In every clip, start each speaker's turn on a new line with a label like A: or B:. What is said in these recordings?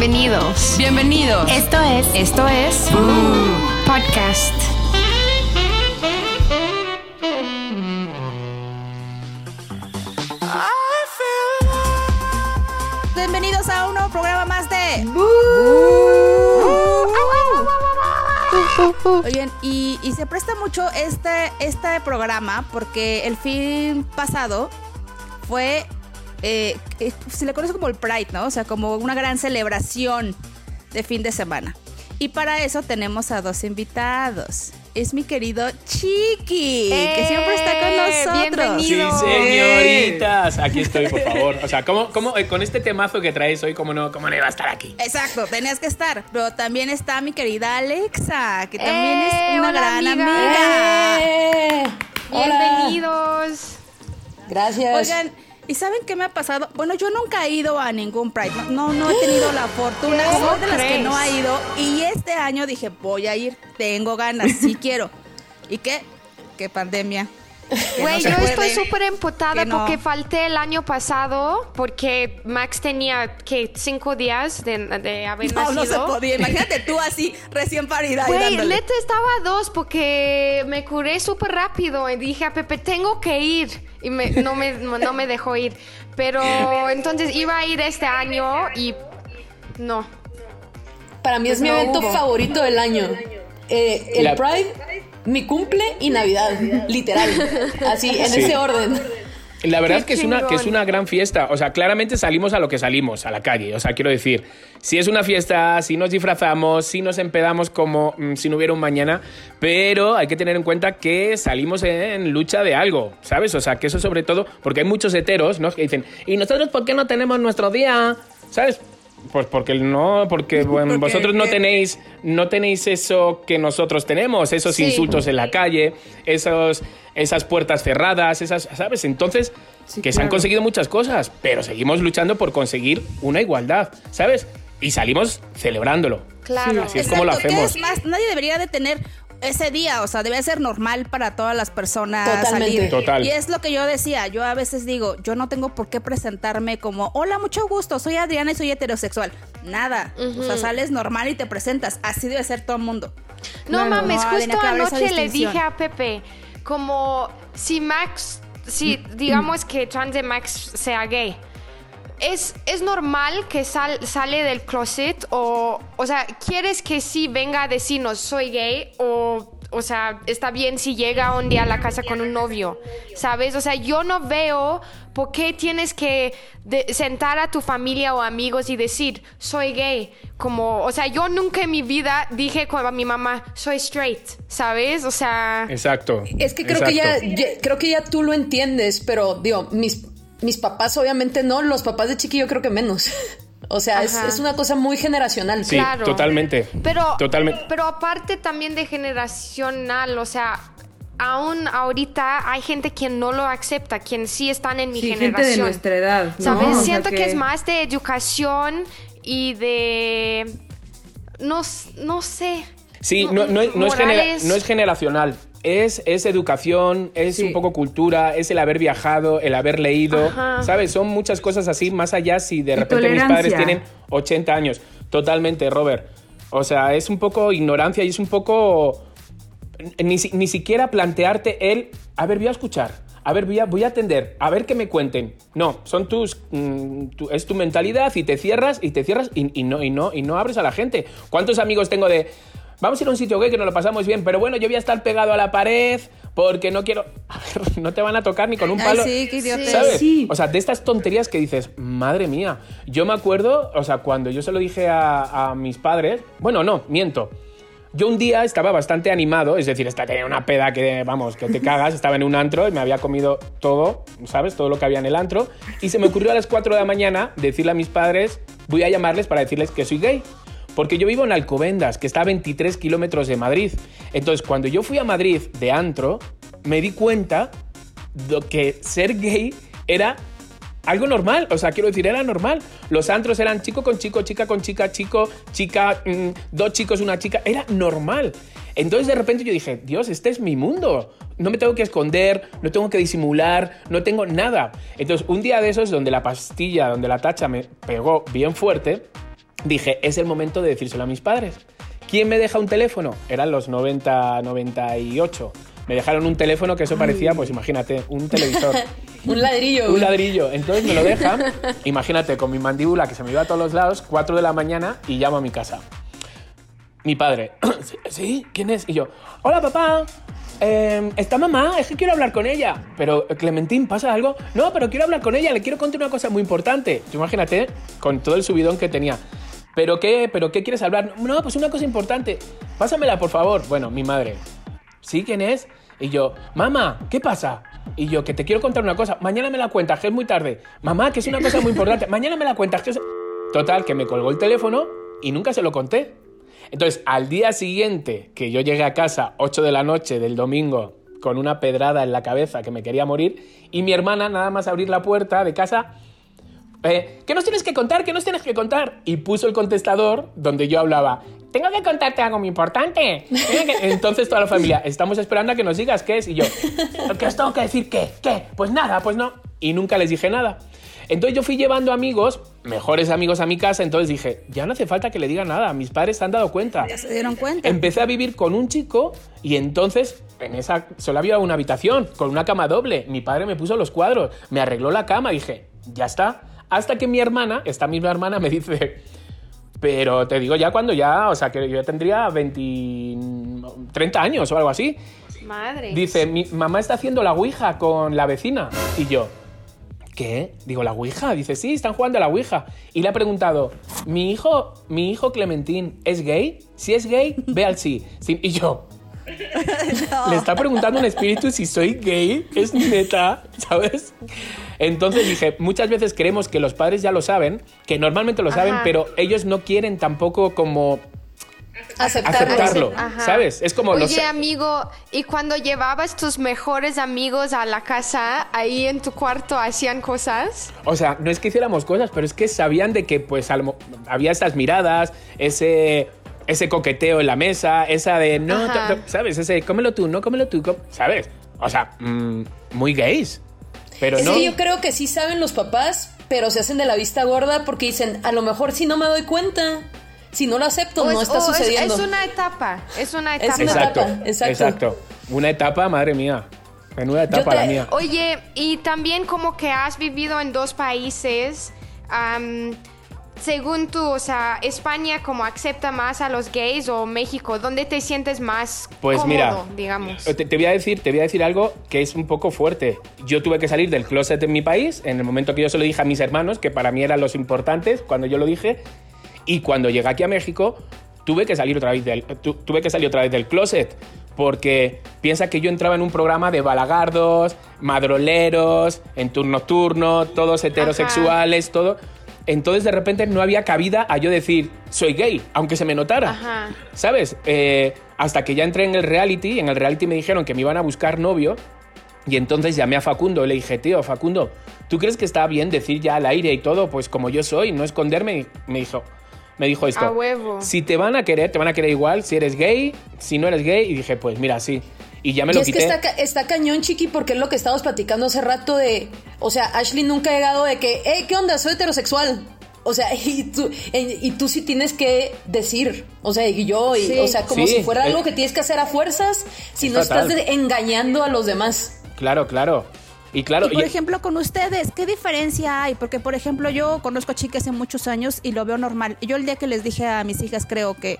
A: Bienvenidos.
B: Bienvenidos.
A: Esto es. Esto es. Podcast.
B: Bienvenidos a un nuevo programa más de. Oigan, y, y se presta mucho este, este programa porque el fin pasado fue. Eh, eh, se le conoce como el Pride, ¿no? O sea, como una gran celebración de fin de semana. Y para eso tenemos a dos invitados. Es mi querido Chiqui, que siempre está con
A: ¡Eh!
B: nosotros.
C: Sí,
A: Bienvenido.
C: señoritas. Aquí estoy, por favor. O sea, ¿cómo, cómo, eh, con este temazo que traes hoy, ¿cómo no, cómo no iba a estar aquí?
B: Exacto, tenías que estar. Pero también está mi querida Alexa, que también
A: ¡Eh!
B: es una
A: Hola,
B: gran
A: amiga.
B: amiga.
D: ¡Eh!
A: Bienvenidos.
D: Gracias.
B: Oigan, ¿y saben qué me ha pasado? Bueno, yo nunca he ido a ningún Pride. No, no, he tenido la fortuna.
A: ¿Cómo
B: Soy de las que no ha ido. Y este año dije, voy a ir. Tengo ganas, sí quiero. ¿Y qué? ¿Qué pandemia?
A: Güey,
B: no
A: yo
B: puede,
A: estoy súper emputada
B: no.
A: porque falté el año pasado porque Max tenía que cinco días de, de haber
B: No, no se
A: nacido.
B: podía. Imagínate tú así, recién parida.
A: Güey, neta estaba a dos porque me curé súper rápido y dije a Pepe, tengo que ir. Y me- no, me, no me dejó ir. Pero entonces iba a ir este año y no.
D: Para mí es
A: pues
D: mi
A: no
D: evento
A: hubo.
D: favorito del año. Eh, el
C: La-
D: Pride, mi cumple y Navidad. Literal. Así, en
C: Sí.
D: ese orden.
C: La verdad
A: Qué
C: que es, una, que es una gran fiesta. O sea, claramente salimos a lo que salimos, a la calle. O sea, quiero decir, si es una fiesta, si nos disfrazamos, si nos empedamos como mm, si no hubiera un mañana, pero hay que tener en cuenta que salimos en lucha de algo, ¿sabes? O sea, que eso sobre todo, porque hay muchos heteros, ¿no? Que dicen, ¿y nosotros por qué no tenemos nuestro día? ¿Sabes? Pues porque no, porque bueno,
B: Porque-
C: vosotros no tenéis, no tenéis eso que nosotros tenemos, esos
A: Sí.
C: insultos en la calle, esos, esas puertas cerradas, esas, ¿sabes? Entonces, que se han conseguido muchas cosas, pero seguimos luchando por conseguir una igualdad, ¿sabes? Y salimos celebrándolo.
A: Claro.
C: Así es como lo
B: Exacto,
C: hacemos.
B: es más, nadie debería de tener ese día, o sea, debe ser normal para todas las personas
D: Totalmente.
B: salir.
C: Total.
B: Y es lo que yo decía, yo a veces digo, yo no tengo por qué presentarme como, hola, mucho gusto, soy Adriana y soy heterosexual. Nada, o sea, sales normal y te presentas, así debe ser todo el mundo.
A: No
B: Claro.
A: mames,
B: No,
A: justo anoche le dije a Pepe, como si Max, si digamos que trans de Max sea gay, es, es normal que sal- sale del closet o, o sea, ¿quieres que sí venga a decirnos soy gay o... O sea, está bien si llega un día a la casa con un novio, ¿sabes? O sea, yo no veo por qué tienes que de- sentar a tu familia o amigos y decir, soy gay. Como, o sea, yo nunca en mi vida dije con a mi mamá, soy straight, ¿sabes? O sea,
C: Exacto.
D: Es que creo que ya- creo que ya tú lo entiendes, pero digo, mis, mis papás obviamente no, los papás de Chiqui yo creo que menos. O sea, es, es una cosa muy generacional.
C: Sí,
A: claro.
C: totalmente.
A: Pero,
C: Totalmente.
A: pero aparte también de generacional, o sea, aún ahorita hay gente quien no lo acepta, quien sí están en mi
E: Sí, gente
A: generación.
E: de nuestra edad. ¿no?
A: ¿Sabes?
E: O sea
A: Siento que... es más de educación y de... No, no sé.
C: Sí, no, no es- no es genera- no es generacional. Es, es educación, es
E: Sí.
C: un poco cultura, es el haber viajado, el haber leído,
A: Ajá.
C: ¿sabes? Son muchas cosas así, más allá si de
E: Y
C: repente mis padres tienen 80 años. Totalmente, Robert. O sea, es un poco ignorancia y es un poco... Ni, ni siquiera plantearte el, a ver, voy a escuchar, a ver, voy a, voy a atender, a ver qué me cuenten. No, son tus, mm, tu- es tu mentalidad y te cierras y te cierras y, y no, y, no, y no abres a la gente. ¿Cuántos amigos tengo de, vamos a ir a un sitio gay que nos lo pasamos bien, pero bueno, yo voy a estar pegado a la pared porque no quiero... A ver, no te van a tocar ni con un
B: Ay,
C: palo.
B: sí, qué idiota.
C: ¿Sabes?
E: Sí.
C: O sea, de estas tonterías que dices, madre mía. Yo me acuerdo, o sea, cuando yo se lo dije a, a mis padres, bueno, no, miento. Yo un día estaba bastante animado, es decir, esta tenía una peda que, vamos, que te cagas, estaba en un antro y me había comido todo, ¿sabes? Todo lo que había en el antro. Y se me ocurrió a las 4 de la mañana decirle a mis padres, voy a llamarles para decirles que soy gay. Porque yo vivo en Alcobendas, que está a 23 kilómetros de Madrid. Entonces, cuando yo fui a Madrid de antro, me di cuenta de que ser gay era algo normal, o sea, quiero decir, era normal. Los antros eran chico con chico, chica con chica, chico, chica, mm, dos chicos, una chica, era normal. Entonces de repente yo dije, Dios, este es mi mundo. No me tengo que esconder, no tengo que disimular, no tengo nada. Entonces un día de esos donde la pastilla, donde la tacha me pegó bien fuerte, dije, es el momento de decírselo a mis padres. ¿Quién me deja un teléfono? Eran los 90, 98. Me dejaron un teléfono que eso parecía, pues imagínate, un televisor.
D: Un ladrillo.
C: un ladrillo. Entonces me lo dejan, imagínate, con mi mandíbula que se me iba a todos los lados, 4 de la mañana y llamo a mi casa. Mi padre, "¿Sí? ¿sí? ¿Quién es? Y yo, hola papá, eh, ¿está mamá? Es que quiero hablar con ella. Pero, Clementín, ¿pasa algo? No, pero quiero hablar con ella, le quiero contar una cosa muy importante. Tú imagínate, con todo el subidón que tenía. ¿Pero qué? ¿Pero qué quieres hablar? No, pues una cosa importante. Pásamela, por favor. Bueno, mi madre. ¿Sí? ¿Quién es? Y yo, mamá, ¿qué pasa? Y yo, que te quiero contar una cosa. Mañana me la cuentas, que es muy tarde. Mamá, que es una cosa muy importante. Mañana me la cuentas, que es... Total, que me colgó el teléfono y nunca se lo conté. Entonces, al día siguiente que yo llegué a casa, 8 de la noche del domingo, con una pedrada en la cabeza que me quería morir, y mi hermana, nada más abrir la puerta de casa, eh, ¿qué nos tienes que contar? ¿Qué nos tienes que contar? Y puso el contestador donde yo hablaba, tengo que contarte algo muy importante. Tengo que-". Entonces toda la familia, estamos esperando a que nos digas qué es. Y yo, ¿qué os tengo que decir? ¿Qué? ¿Qué? Pues nada, pues no. Y nunca les dije nada. Entonces yo fui llevando amigos, mejores amigos a mi casa, entonces dije, ya no hace falta que le diga nada, mis padres se han dado cuenta.
B: Ya se dieron cuenta.
C: Empecé a vivir con un chico y entonces en esa solo había una habitación con una cama doble. Mi padre me puso los cuadros, me arregló la cama, dije, ya está. Hasta que mi hermana, esta misma hermana, me dice, pero te digo ya cuando ya, o sea, que yo tendría 20, 30 años o algo así.
A: Madre.
C: Dice, mi mamá está haciendo la ouija con la vecina. Y yo, ¿qué? Digo, ¿la ouija? Dice, sí, están jugando a la ouija. Y le ha preguntado, ¿mi hijo, mi hijo Clementín es gay? Si es gay, ve al sí. Y yo, le está preguntando un espíritu si soy gay. Es neta, ¿sabes? Entonces dije, muchas veces creemos que los padres ya lo saben, que normalmente lo saben,
A: Ajá.
C: pero ellos no quieren tampoco como
D: Aceptarlo.
C: ¿sabes? Es como
A: Oye,
C: los...
A: amigo, ¿y cuando llevabas tus mejores amigos a la casa, ahí en tu cuarto hacían cosas?
C: O sea, no es que hiciéramos cosas, pero es que sabían de que pues había estas miradas, ese, ese coqueteo en la mesa, esa de no, ¿sabes? Ese cómelo tú, no cómelo tú, com-", ¿sabes? O sea, mm, muy gays. Pero
D: Es
C: no.
D: que yo creo que sí saben los papás, pero se hacen de la vista gorda porque dicen, a lo mejor si no me doy cuenta, si no lo acepto,
A: O
D: no
A: es-
D: está
A: o es-
D: sucediendo.
A: Es, una etapa, es una
D: Es
A: etapa.
D: una
C: Exacto,
D: etapa, exacto.
C: exacto. Una etapa, madre mía. Menuda etapa
D: te-
C: la mía.
A: Oye, y también como que has vivido en dos países, según tú, o sea, España como acepta más a los gays o México, ¿dónde te sientes más
C: Pues
A: cómodo,
C: mira,
A: digamos?
C: Te, te voy a decir, te voy a decir algo que es un poco fuerte. Yo tuve que salir del closet en mi país en el momento que yo se lo dije a mis hermanos, que para mí eran los importantes cuando yo lo dije, y cuando llegué aquí a México tuve que salir otra vez del, tu- tuve que salir otra vez del closet. Porque piensa que yo entraba en un programa de balagardos, madroleros, en turno turno, todos heterosexuales, todo. Entonces de repente no había cabida a yo decir, soy gay, aunque se me notara.
A: Ajá.
C: ¿Sabes? Eh, hasta que ya entré en el reality, en el reality me dijeron que me iban a buscar novio. Y entonces llamé a Facundo y le dije, tío, Facundo, ¿tú crees que está bien decir ya al aire y todo, pues como yo soy, no esconderme? Y me dijo, me dijo esto.
A: A huevo.
C: Si te van a querer, te van a querer igual, si eres gay, si no eres gay. Y dije, pues mira, sí. Y ya me
D: Y
C: lo
D: es
C: quité.
D: que está, ca- está cañón, chiqui, porque es lo que estábamos platicando hace rato de. O sea, Ashley nunca ha llegado de que, hey, ¿qué onda? Soy heterosexual. O sea, y tú, y, tú sí tienes que decir. O sea, y yo, y,
A: Sí.
D: o sea, como
C: Sí,
D: si fuera
C: eh.
D: algo que tienes que hacer a fuerzas si
C: Es
D: no
C: fatal.
D: estás engañando a los demás.
C: Claro, claro. Y claro,
B: Y por
C: y-
B: ejemplo, con ustedes, ¿qué diferencia hay? Porque, por ejemplo, yo conozco a chicas hace muchos años y lo veo normal. Yo el día que les dije a mis hijas, creo que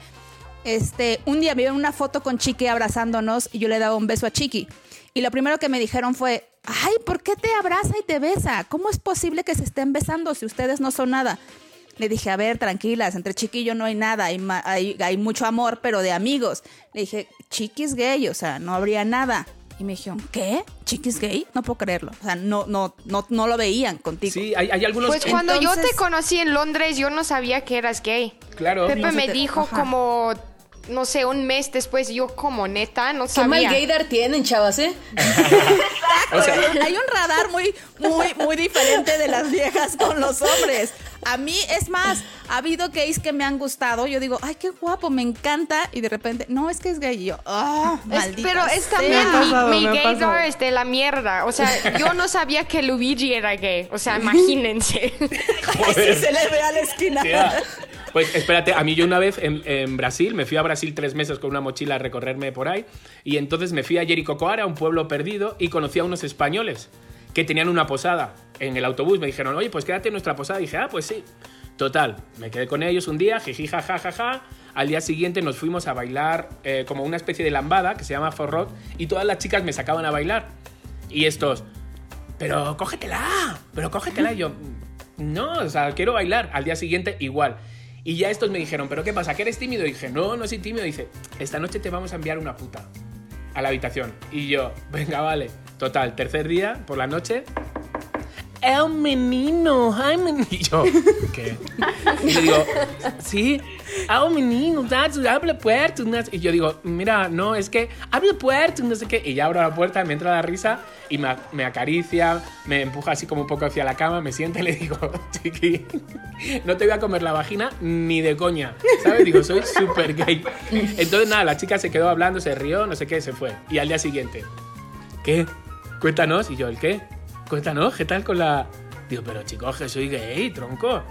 B: este, un día me vieron una foto con Chiqui abrazándonos y yo le daba un beso a Chiqui. Y lo primero que me dijeron fue, ay, ¿por qué te abraza y te besa? ¿Cómo es posible que se estén besando si ustedes no son nada? Le dije, a ver, tranquilas, entre Chiqui y yo no hay nada, hay, hay, hay mucho amor, pero de amigos. Le dije, Chiqui es gay, o sea, no habría nada. Y me dijeron, ¿qué? ¿Chiqui es gay? No puedo creerlo. O sea, no, no, no, no lo veían contigo.
C: sí, hay, hay algunos...
A: Pues cuando yo te conocí en Londres, yo no sabía que eras gay.
C: Claro.
A: Pepe me
B: te-
A: dijo
B: ajá.
A: como, no sé, un mes después, yo como neta, no
D: Qué mal
A: sabía.
D: gaydar tienen, chavas, ¿eh?
C: o sea,
B: Hay un radar muy, muy, muy diferente de las viejas con los hombres. A mí, es más, ha habido gays que me han gustado. Yo digo, ay, qué guapo, me encanta. Y de repente, no, es que es gay. Y yo, ah,
A: Es-
B: maldita
A: pero es
B: sea".
A: también
E: pasado,
A: mi, gaydar es de la mierda. O sea, yo no sabía que Luigi era gay. O sea, imagínense.
B: Ay, sí, se le ve a la esquina.
C: Pues espérate, a mí yo una vez en, Brasil, me fui a Brasil tres meses con una mochila a recorrerme por ahí, y entonces me fui a Jericocoara, un pueblo perdido, y conocí a unos españoles que tenían una posada en el autobús. Me dijeron, oye, pues quédate en nuestra posada. Y dije, ah, pues sí. Total, me quedé con ellos un día, jiji, jaja, jaja. Al día siguiente nos fuimos a bailar eh, como una especie de lambada que se llama forrot y todas las chicas me sacaban a bailar. Y estos, pero cógetela, pero cógetela. Y yo, no, o sea, quiero bailar. Al día siguiente, igual. Y ya estos me dijeron, ¿pero qué pasa? ¿Que eres tímido? Y dije, no, no soy tímido. dice, esta noche te vamos a enviar una puta a la habitación. Y yo, venga, vale. Total, tercer día, por la noche, el menino, ay, menino. Y yo, ¿qué? Y le digo, sí, el menino, habla puerto. Y yo digo, mira, no, es que habla puerto, no sé qué. Y ya abro la puerta, me entra la risa y me, me acaricia, me empuja así como un poco hacia la cama, me siente y le digo, chiqui, no te voy a comer la vagina ni de coña, ¿sabes? Digo, soy súper gay. Entonces, nada, la chica se quedó hablando, se rió, no sé qué, se fue. Y al día siguiente, ¿qué? Cuéntanos. Y yo, ¿el qué? Cuéntanos, ¿qué tal con la...? Digo, pero chicos, que soy gay, tronco.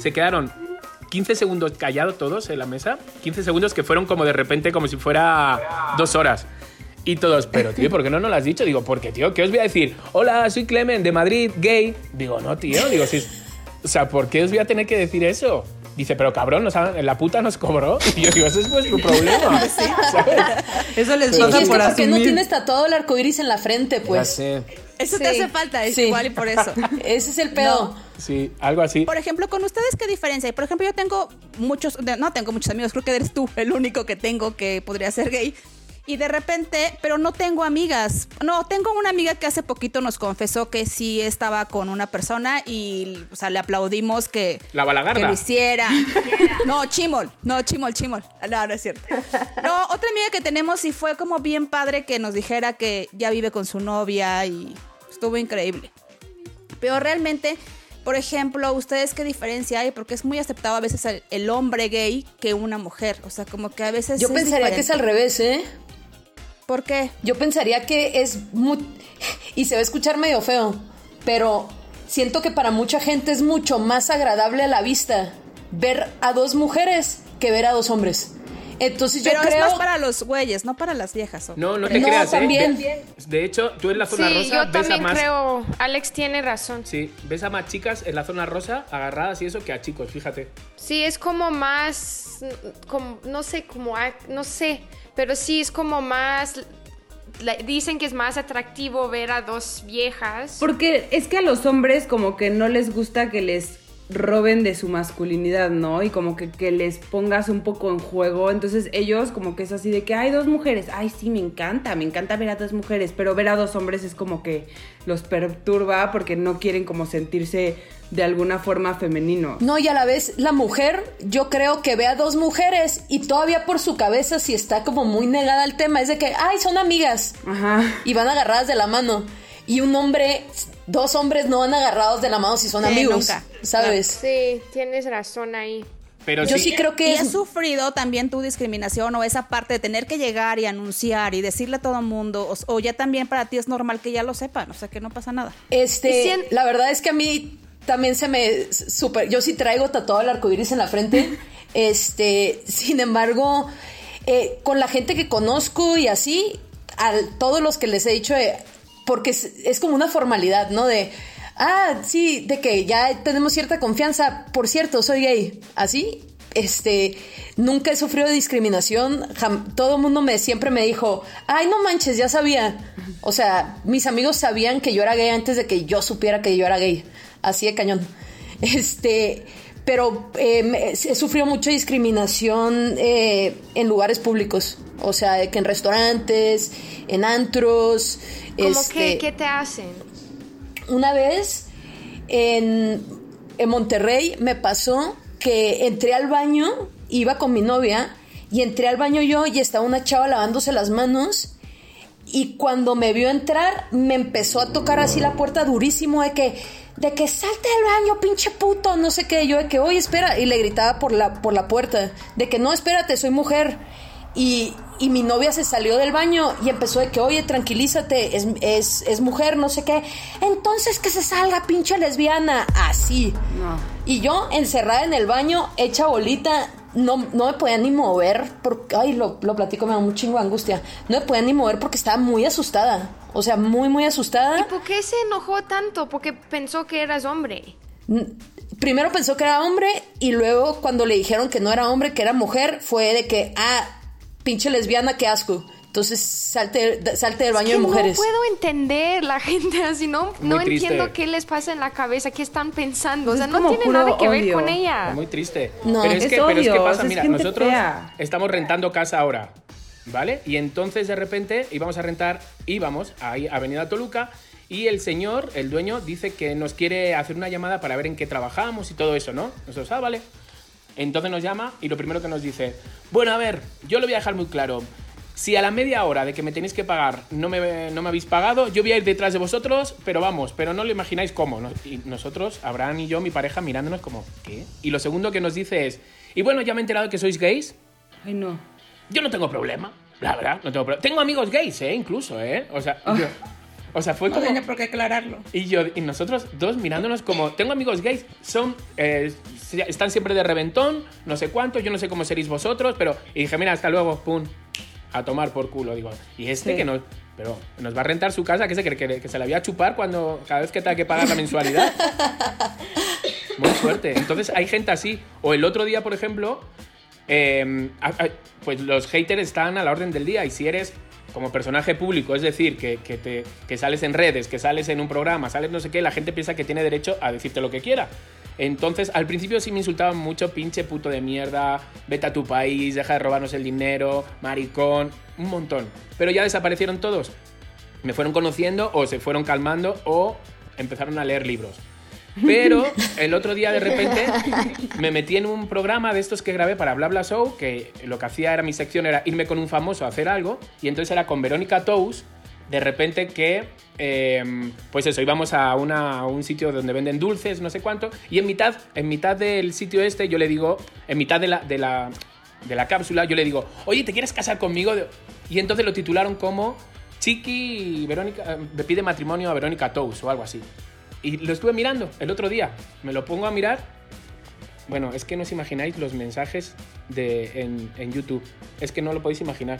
C: Se quedaron 15 segundos callados todos en la mesa. 15 segundos que fueron como de repente, como si fuera dos horas. Y todos, pero tío, ¿por qué no nos lo has dicho? Digo, porque tío, ¿qué os voy a decir? Hola, soy Clemen de Madrid, gay. Digo, no, tío, digo, si... O sea, ¿por qué os voy a tener que decir eso? Dice, pero cabrón, nos ha- la puta nos cobró. Y yo digo, ese es vuestro problema. ¿sabes?
E: Eso les
D: Y
E: pasa
D: es que
E: por
D: ¿por qué no tienes tatuado el arco iris en la frente,
C: Ya
D: pues?
C: sé.
B: Eso te hace falta, es
D: Sí.
B: igual y por eso.
D: Ese es el pedo.
C: Sí, algo así.
B: Por ejemplo, con ustedes, ¿qué diferencia hay? Por ejemplo, yo tengo muchos, no tengo muchos amigos, creo que eres tú el único que tengo que podría ser gay. Y de repente, pero no tengo amigas. No, tengo una amiga que hace poquito nos confesó que sí estaba con una persona y, o sea, le aplaudimos que,
C: La balagarda.
B: que lo hiciera. No, Chimol, no, Chimol, Chimol. No, no es cierto. No, otra amiga que tenemos y fue como bien padre que nos dijera que ya vive con su novia y estuvo increíble. Pero realmente, por ejemplo, ¿ustedes qué diferencia hay? Porque es muy aceptado a veces el, el hombre gay que una mujer. O sea, como que a veces.
D: Yo
B: es
D: pensaría que es al revés, ¿eh?
B: ¿Por qué?
D: Yo pensaría que es muy... Y se va a escuchar medio feo, pero siento que para mucha gente es mucho más agradable a la vista ver a dos mujeres que ver a dos hombres. Entonces yo
B: Pero es
D: creo...
B: más para los güeyes, no para las viejas. ¿o?
C: No, no te
D: No,
C: creas, ¿eh?
D: también.
C: De, de hecho, tú en la zona
A: Sí,
C: rosa
A: yo
C: ves a
A: también
C: más...
A: creo. Alex tiene razón.
C: Sí, ves a más chicas en la zona rosa agarradas y eso que a chicos, fíjate.
A: Sí, es como más, como, no sé, como, no sé, pero sí es como más, la- dicen que es más atractivo ver a dos viejas.
E: Porque es que a los hombres como que no les gusta que les roben de su masculinidad, ¿no? Y como que, que les pongas un poco en juego. Entonces ellos como que es así de que hay dos mujeres. Ay, sí, me encanta, me encanta ver a dos mujeres. Pero ver a dos hombres es como que los perturba porque no quieren como sentirse de alguna forma femeninos.
D: No, y a la vez la mujer, yo creo que ve a dos mujeres y todavía por su cabeza, si está como muy negada al tema, es de que, ay, son amigas
E: Ajá.
D: y van agarradas de la mano. Y un hombre, dos hombres no van agarrados de la mano si son
B: Sí,
D: amigos,
B: nunca.
D: ¿sabes?
A: Sí, tienes razón ahí.
C: Pero
D: Yo
C: sí,
D: sí creo que
B: ¿Y
D: es...
B: has sufrido también tu discriminación o esa parte de tener que llegar y anunciar y decirle a todo el mundo? O, o ya también para ti es normal que ya lo sepan, o sea, que no pasa nada.
D: Este,
A: Y si en-
D: la verdad es que a mí también se me super, yo sí traigo tatuado el arco iris en la frente. este, sin embargo, eh, con la gente que conozco y así, a todos los que les he dicho, eh, porque es, como una formalidad, ¿no? De, ah, sí, de que ya tenemos cierta confianza. Por cierto, soy gay. Así, este, nunca he sufrido discriminación. todo el mundo me siempre me dijo, ay, no manches, ya sabía. O sea, mis amigos sabían que yo era gay antes de que yo supiera que yo era gay. Así de cañón. Este, pero eh, he sufrido mucha discriminación eh, en lugares públicos. O sea, que en restaurantes, en antros.
A: ¿Cómo
D: este,
A: que, qué te hacen?
D: una vez en, en Monterrey me pasó que entré al baño, iba con mi novia, y entré al baño yo y estaba una chava lavándose las manos. Y cuando me vio entrar, me empezó a tocar así la puerta durísimo de que, de que salte del baño, pinche puto, no sé qué. Yo de que, oye, espera. Y le gritaba por la, por la puerta, de que no, espérate, soy mujer. Y, y mi novia se salió del baño y empezó de que, oye, tranquilízate, es, es, es mujer, no sé qué. Entonces que se salga, pinche lesbiana. Así.
E: No.
D: Y yo encerrada en el baño, hecha bolita, no, no me podía ni mover, porque, ay, lo, lo platico, me da un chingo de angustia. No me podía ni mover porque estaba muy asustada. O sea, muy, muy
A: ¿Y
D: asustada.
A: por qué se enojó tanto? Porque pensó que eras hombre.
D: Primero pensó que era hombre y luego cuando le dijeron que no era hombre, que era mujer, fue de que, ah, pinche lesbiana, qué asco. Entonces salte, salte del baño
A: Que
D: de mujeres.
A: No puedo entender la gente así, no, no
C: triste.
A: entiendo qué les pasa en la cabeza, qué están pensando. O sea,
E: Es
A: no tiene nada que ver con ella.
C: Muy triste.
D: No.
C: pero es,
E: Es
C: que, pero es que pasa,
E: es
C: mira, nosotros
E: fea.
C: estamos rentando casa ahora, ¿vale? Y entonces de repente íbamos a rentar, íbamos a ir a Avenida Toluca y el señor, el dueño, dice que nos quiere hacer una llamada para ver en qué trabajamos y todo eso, ¿no? Nosotros, ah, vale. Entonces nos llama y lo primero que nos dice, bueno, a ver, yo lo voy a dejar muy claro. Si a la media hora de que me tenéis que pagar no me, no me habéis pagado, yo voy a ir detrás de vosotros, pero vamos, pero no lo imagináis cómo. Y nosotros, Abraham y yo, mi pareja, mirándonos como, ¿qué? Y lo segundo que nos dice es, y bueno, ya me he enterado que sois gays,
E: Ay, no.
C: yo no tengo problema, la verdad, no tengo problema. Tengo amigos gays, ¿eh? Incluso, ¿eh? O sea, yo- o sea fue
B: No
C: como...
B: tenía por qué aclararlo.
C: Y yo y nosotros dos mirándonos como tengo amigos gays, son eh, están siempre de reventón, no sé cuánto, yo no sé cómo seréis vosotros, pero y dije, mira, hasta luego, pum, a tomar por culo, digo. Y este
E: Sí.
C: que nos pero nos va a rentar su casa, que se cree que, que se la voy a chupar cuando cada vez que tenga que pagar la mensualidad. Muy fuerte. Entonces hay gente así. O el otro día, por ejemplo, eh, a- pues los haters están a la orden del día. Y si eres como personaje público, es decir, que, que te, que sales en redes, que sales en un programa, sales no sé qué, la gente piensa que tiene derecho a decirte lo que quiera. Entonces, al principio sí me insultaban mucho, pinche puto de mierda, vete a tu país, deja de robarnos el dinero, maricón, un montón. Pero ya desaparecieron todos. Me fueron conociendo o se fueron calmando o empezaron a leer libros. Pero el otro día de repente me metí en un programa de estos que grabé para Bla Bla Show, que lo que hacía era mi sección era irme con un famoso a hacer algo, y entonces era con Verónica Tous, de repente que, eh, pues eso, íbamos a, un sitio donde venden dulces, no sé cuánto, y en mitad, en mitad del sitio este yo le digo, en mitad de la, de la, de la cápsula, yo le digo, oye, ¿te quieres casar conmigo? Y entonces lo titularon como Chiqui Verónica, eh, le pide matrimonio a Verónica Tous o algo así. Y lo estuve mirando el otro día. Me lo pongo a mirar. Bueno, es que no os imagináis los mensajes de, en, en YouTube. Es que no lo podéis imaginar.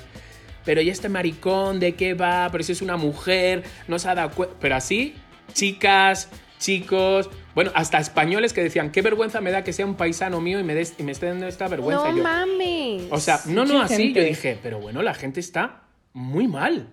C: Pero ¿y este maricón de qué va? Pero si es una mujer, no se ha dado cuenta. Pero así, chicas, chicos, bueno, hasta españoles que decían, qué vergüenza me da que sea un paisano mío y me, des- y me esté dando esta vergüenza.
A: No
C: yo,
A: mames.
C: o sea, no, no, así.
E: gente.
C: Yo dije, pero bueno, la gente está muy mal.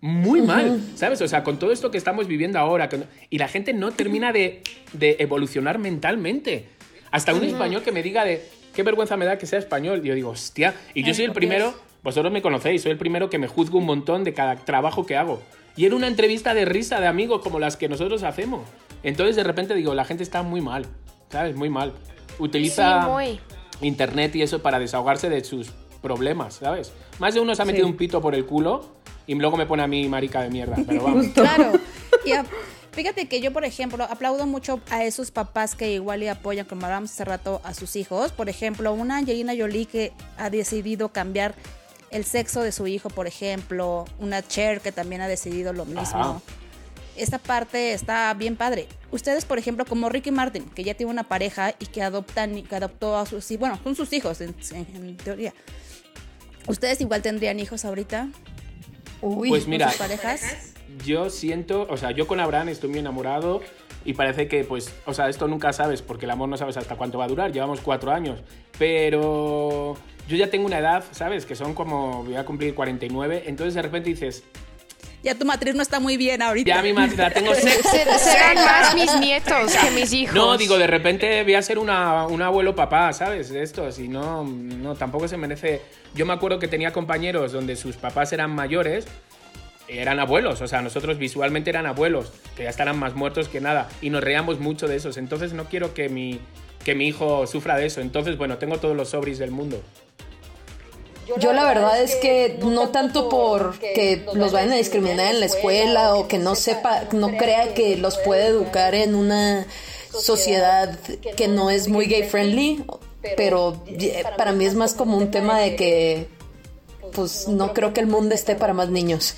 C: Muy mal, ¿sabes? O sea, con todo esto que estamos viviendo ahora, y la gente no termina de, de evolucionar mentalmente. Hasta un español que me diga de qué vergüenza me da que sea español. Yo digo, hostia, y yo soy el primero, vosotros me conocéis, soy el primero que me juzgo un montón de cada trabajo que hago. Y era una entrevista de risa de amigos como las que nosotros hacemos. Entonces de repente digo, la gente está muy mal, ¿sabes? Muy mal. Utiliza
A: Sí, muy.
C: internet y eso para desahogarse de sus problemas, ¿sabes? Más de uno se ha metido
E: Sí.
C: un pito por el culo y luego me pone a mí marica de mierda, pero vamos.
B: Claro. Y a- fíjate que yo, por ejemplo, aplaudo mucho a esos papás que igual le apoyan, como hablábamos hace rato, a sus hijos. Por ejemplo, una Angelina Jolie que ha decidido cambiar el sexo de su hijo, por ejemplo. Una Cher que también ha decidido lo mismo.
C: Ajá.
B: Esta parte está bien padre. Ustedes, por ejemplo, como Ricky Martin, que ya tiene una pareja y que adoptan y que adoptó a sus hijos, bueno, son sus hijos en, en- en teoría. ¿Ustedes igual tendrían hijos ahorita
D: Uy,
C: Pues mira,
B: parejas?
C: yo siento, o sea, yo con Abraham estoy muy enamorado y parece que, pues, o sea, esto nunca sabes porque el amor no sabes hasta cuánto va a durar, llevamos cuatro años, pero yo ya tengo una edad, ¿sabes? Que son como, voy a cumplir 49, entonces de repente dices,
B: Ya tu matriz no está muy bien ahorita.
C: ya mi madre la tengo.
A: Se- serán más mis nietos que mis hijos.
C: No, digo, de repente voy a ser una, un abuelo papá, ¿sabes? De estos, y no, no, tampoco se merece. Yo me acuerdo que tenía compañeros donde sus papás eran mayores, eran abuelos, o sea, nosotros visualmente eran abuelos, que ya estarán más muertos que nada, y nos reíamos mucho de esos. Entonces no quiero que mi, que mi hijo sufra de eso. Entonces, bueno, tengo todos los sobris del mundo.
D: Yo la verdad es que no tanto por que los vayan a discriminar en la escuela o que no sepa, no crea que los puede educar en una sociedad que no es muy gay friendly, pero para mí es más como un tema de que pues no creo que el mundo esté para más niños.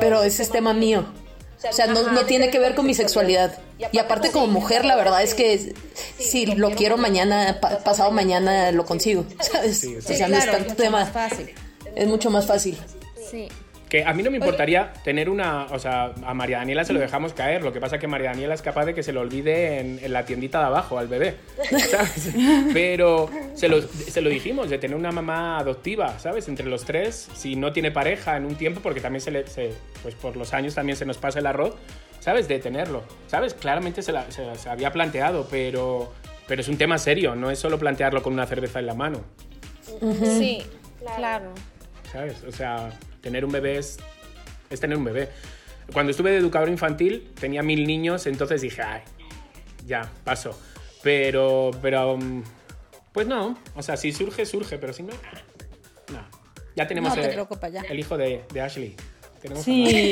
D: Pero ese es tema mío. O sea, no, no tiene que ver con mi sexualidad. Y aparte como mujer, la verdad es que si lo quiero mañana, pa- pasado mañana lo consigo. ¿Sabes?
C: Sí,
D: o sea, no es tanto
B: mucho
D: tema.
B: más fácil.
D: Es mucho más fácil.
A: Sí.
C: Que a mí no me importaría tener una. O sea, a María Daniela se lo dejamos caer. Lo que pasa es que María Daniela es capaz de que se lo olvide en, en la tiendita de abajo al bebé. ¿Sabes? Pero se lo, se lo dijimos, de tener una mamá adoptiva, ¿sabes? Entre los tres, si no tiene pareja en un tiempo, porque también se le. se- pues por los años también se nos pasa el arroz, ¿sabes? De tenerlo. ¿Sabes? Claramente se, la- se- se había planteado, pero. Pero es un tema serio, no es solo plantearlo con una cerveza en la mano.
A: Sí, claro.
C: ¿sabes? O sea, tener un bebé es, es tener un bebé. Cuando estuve de educador infantil tenía mil niños, entonces dije, ay, ya, paso. Pero, pero, um, pues no, o sea, si surge, surge, pero si no, no. Ya tenemos
B: No te
C: el,
B: ya.
C: el hijo de, de Ashley. Tenemos
E: Sí.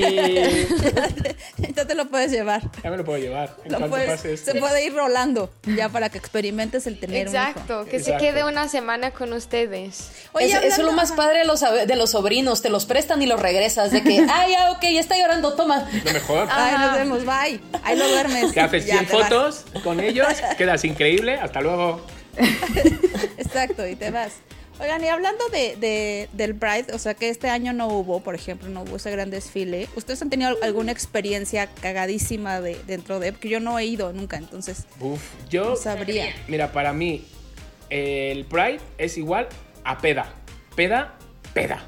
B: Ya te lo puedes llevar.
C: Ya me lo puedo llevar. En
B: Lo puedes-
C: pase esto.
B: se puede ir rolando ya para que experimentes el tener un hijo.
A: Exacto, que
C: Exacto.
A: se quede una semana con ustedes.
B: Oye,
D: Es- eso es
B: hablando-
D: lo más padre de los, de los sobrinos, te los prestan y los regresas. De que, ay, ya, ok, ya está llorando, toma.
C: Lo mejor.
B: Ay,
A: Ajá.
B: nos vemos, bye. Ahí lo duermes.
C: Te haces
B: Ya
C: 100
B: te vas.
C: fotos con ellos, quedas increíble, hasta luego.
B: Exacto, y te vas. Oigan, y hablando de, de- del Pride, o sea que este año no hubo, por ejemplo, no hubo ese gran desfile. ¿Ustedes han tenido alguna experiencia cagadísima de, dentro de? Porque yo no he ido nunca, entonces
C: Uf, yo...
B: no sabría.
C: Mira, para mí, el Pride es igual a peda. Peda, peda.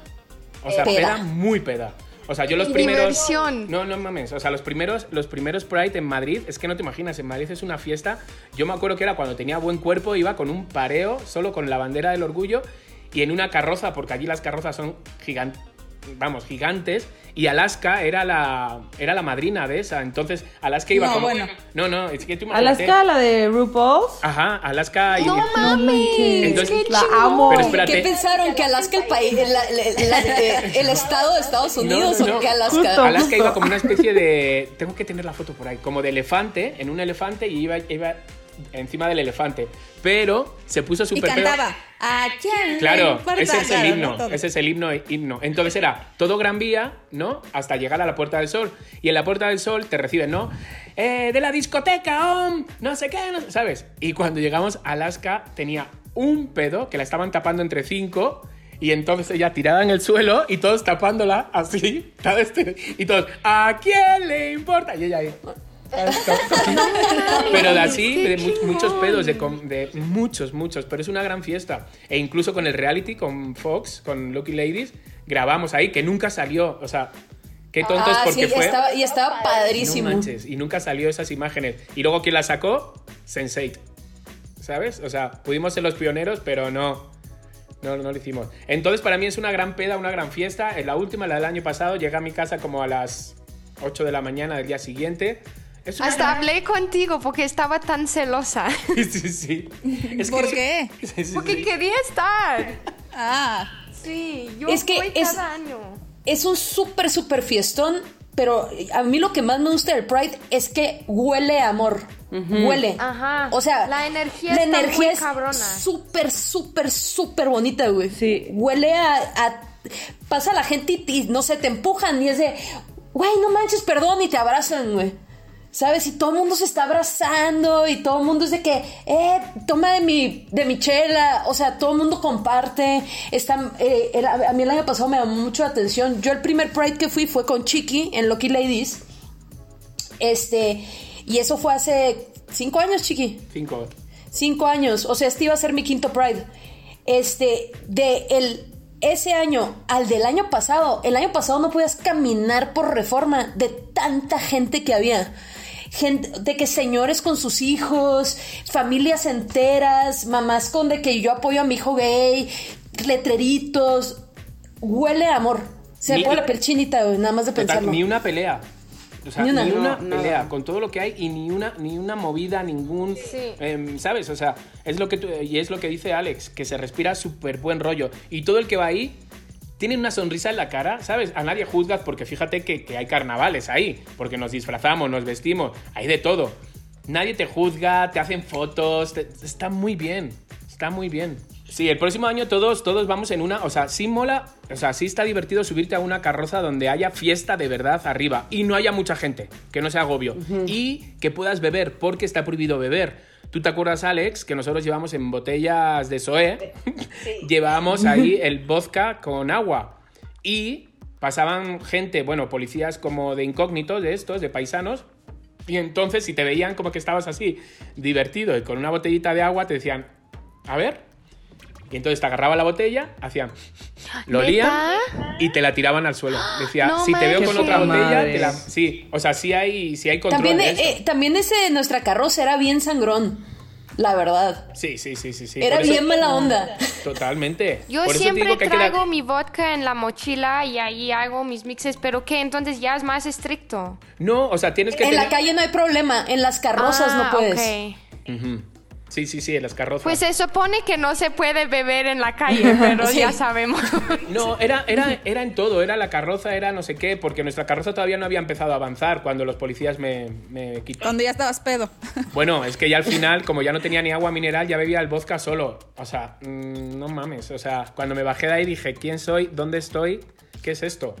C: O sea,
D: Peda.
C: peda, muy peda. O sea, yo los
A: Y
C: primeros.
A: diversión.
C: No, no mames. O sea, los primeros, los primeros Pride en Madrid, es que no te imaginas, en Madrid es una fiesta. Yo me acuerdo que era cuando tenía buen cuerpo, iba con un pareo, solo con la bandera del orgullo y en una carroza, porque allí las carrozas son gigantes. Vamos, gigantes. Y Alaska era la, era la madrina de esa. Entonces, Alaska iba
B: No,
C: como.
B: bueno.
C: No, no, es que tú imagínate.
E: Alaska, la de RuPaul's.
C: Ajá, Alaska y.
A: No mames,
C: Entonces-
A: qué
E: la amo.
C: Pero espérate.
D: ¿Qué pensaron? ¿Que Alaska el país, el, el- el- el estado de Estados Unidos
C: No, no,
D: o que Alaska?
E: Justo.
C: Alaska iba como una especie de. Tengo que tener la foto por ahí. Como de elefante, en un elefante y iba, iba encima del elefante. Pero se puso
B: Y
C: súper pedo.
B: cantaba. ¿A quién?
C: Claro,
B: importa?
C: ese es
B: Claro,
C: el
B: ¿no?
C: himno, ese es el himno, himno. Entonces era todo Gran Vía, ¿no? Hasta llegar a la Puerta del Sol. Y en la Puerta del Sol te reciben, ¿no? Eh, de la discoteca, om, no sé qué, no sé- ¿sabes? Y cuando llegamos a Alaska tenía un pedo que la estaban tapando entre cinco y entonces ella tirada en el suelo y todos tapándola así, ¿sabes? Y todos, ¿a quién le importa? Y ella ahí. Pero de así, de muchos pedos, de, de muchos, muchos. Pero es una gran fiesta. E incluso con el reality, con Fox, con Lucky Ladies, grabamos ahí, que nunca salió. O sea, qué tontos
D: ah,
C: porque
D: sí,
C: fue.
D: estaba, y estaba
C: No
D: padrísimo.
C: manches, y nunca salió esas imágenes. Y luego, ¿quién la sacó? Sense8. ¿Sabes? O sea, pudimos ser los pioneros, pero no. No, no lo hicimos. Entonces, para mí es una gran peda, una gran fiesta. Es la última, la del año pasado. Llegué a mi casa como a las 8 de la mañana del día siguiente. Es una
A: Hasta
C: gran-
A: hablé contigo porque estaba tan celosa.
C: Sí, sí, sí. Es
B: ¿Por
C: que-
B: qué?
C: Sí, sí,
A: Porque
C: sí.
A: quería estar.
B: Ah,
A: Sí, yo
D: Es que
A: voy
D: es-
A: cada año.
D: Es un súper, súper fiestón, pero a mí lo que más me gusta del Pride es que huele a amor. Huele.
A: Ajá.
D: O sea,
A: La energía
D: la
A: está muy
D: energía es
A: cabrona.
D: súper, súper, súper bonita, güey.
E: Sí.
D: Huele a, a- Pasa la gente y, y, no sé, te empujan y es de, güey, no manches, perdón, y te abrazan, güey. ¿Sabes? Y todo el mundo se está abrazando y todo el mundo es de que, eh, toma de mi, de mi chela. O sea, todo el mundo comparte. Está, eh, el- a mí el año pasado me llamó mucho la atención. Yo el primer Pride que fui fue con Chiqui en Lucky Ladies. Este, y eso fue hace cinco años, Chiqui.
C: Cinco.
D: Cinco años. O sea, este iba a ser mi quinto Pride. Este, de el, ese año al del año pasado. El año pasado no podías caminar por reforma de tanta gente que había. Gente, de que señores con sus hijos, familias enteras, mamás con de que yo apoyo a mi hijo gay, letreritos. Huele a amor. Se me pone la piel chinita, nada más de pensarlo.
C: ni una pelea. O sea,
D: Ni
C: ni
D: una.
E: No,
C: pelea con todo lo que hay y ni una, ni una movida, ningún.
A: Sí.
C: em, ¿Sabes? O sea, es lo que tú- y es lo que dice Alex, que se respira súper buen rollo. Y todo el que va ahí tiene una sonrisa en la cara, ¿sabes? A nadie juzgas porque fíjate que, que hay carnavales ahí, porque nos disfrazamos, nos vestimos, hay de todo. Nadie te juzga, te hacen fotos, te- está muy bien, está muy bien. Sí, el próximo año todos, todos vamos en una. O sea, sí mola. O sea, sí está divertido subirte a una carroza donde haya fiesta de verdad arriba y no haya mucha gente, que no sea agobio. Y que puedas beber, porque está prohibido beber. ¿Tú te acuerdas, Alex, que nosotros llevamos en botellas de Soe? llevábamos ahí el vodka con agua. Y pasaban gente, bueno, policías como de incógnitos, de estos, de paisanos. Y entonces, si te veían como que estabas así, divertido y con una botellita de agua, te decían, a ver. Y entonces te agarraba la botella, hacían, lo olían y te la tiraban al suelo. Decía,
A: No
C: si te veo con otra botella,
E: Madre.
C: te la... Sí, o sea, sí hay, sí hay control
D: También,
C: de
D: eh,
C: eso.
D: eh, también ese de nuestra carroza era bien sangrón. La verdad.
C: Sí, sí, sí, sí. sí.
D: Era
C: eso-
D: bien mala onda.
C: Totalmente.
A: Yo
C: Por
A: siempre
C: digo que
A: traigo mi vodka en la mochila y ahí hago mis mixes, pero que entonces ya es más estricto.
C: No, o sea, tienes que
D: En la calle no hay problema. En las carrozas
A: Ah,
D: no puedes.
A: ok.
C: Ujú. Sí, sí, sí, en las carrozas.
A: Pues se supone que no se puede beber en la calle, pero
D: Sí.
A: ya sabemos.
C: No, era, era, era en todo, era la carroza, era no sé qué, porque nuestra carroza todavía no había empezado a avanzar cuando los policías me, me quitaron.
B: Cuando ya estabas pedo.
C: Bueno, es que ya al final, como ya no tenía ni agua mineral, ya bebía el vodka solo. O sea, mm, no mames. O sea, cuando me bajé de ahí dije, ¿quién soy? ¿Dónde estoy? ¿Qué es esto?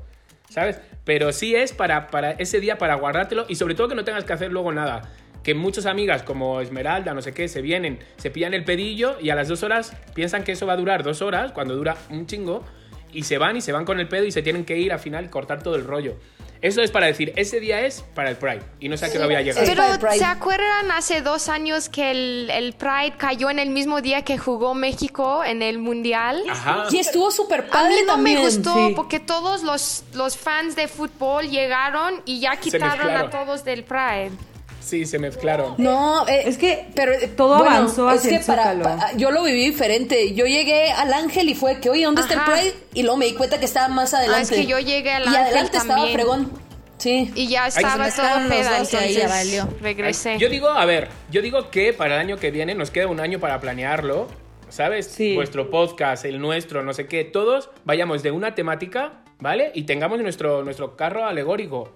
C: ¿Sabes? Pero sí es para, para ese día, para guardártelo y sobre todo que no tengas que hacer luego nada. Que muchas amigas como Esmeralda, no sé qué, se vienen, se pillan el pedillo y a las dos horas piensan que eso va a durar dos horas, cuando dura un chingo, y se van y se van con el pedo y se tienen que ir al final y cortar todo el rollo. Eso es para decir, ese día es para el Pride y no sé a qué hora voy a llegar.
A: Pero
D: para el Pride.
A: ¿se acuerdan hace dos años que el, el Pride cayó en el mismo día que jugó México en el Mundial?
C: Ajá.
D: Y estuvo súper
A: A
D: padre
A: mí no
D: también.
A: me gustó
E: sí.
A: porque todos los, los fans de fútbol llegaron y ya quitaron a todos del Pride.
C: Sí, se mezclaron.
D: No, eh,
E: Es que
D: pero eh,
E: todo
D: bueno,
E: avanzó
D: es
E: hacia
D: que
E: el
D: para, yo lo viví diferente. Yo llegué al Ángel y fue que, oye, ¿dónde está el Pride? Y luego me di cuenta que estaba más adelante.
A: Ah, es que yo llegué al
D: Y
A: Ángel
D: adelante estaba fregón. Sí.
A: Y ya estaba todo peda,
B: y
A: entonces
B: ya valió.
A: regresé.
C: Yo digo, a ver, yo digo que para el año que viene nos queda un año para planearlo, ¿sabes?
E: Sí.
C: Vuestro podcast, el nuestro, no sé qué, todos vayamos de una temática, ¿vale? Y tengamos nuestro, nuestro carro alegórico,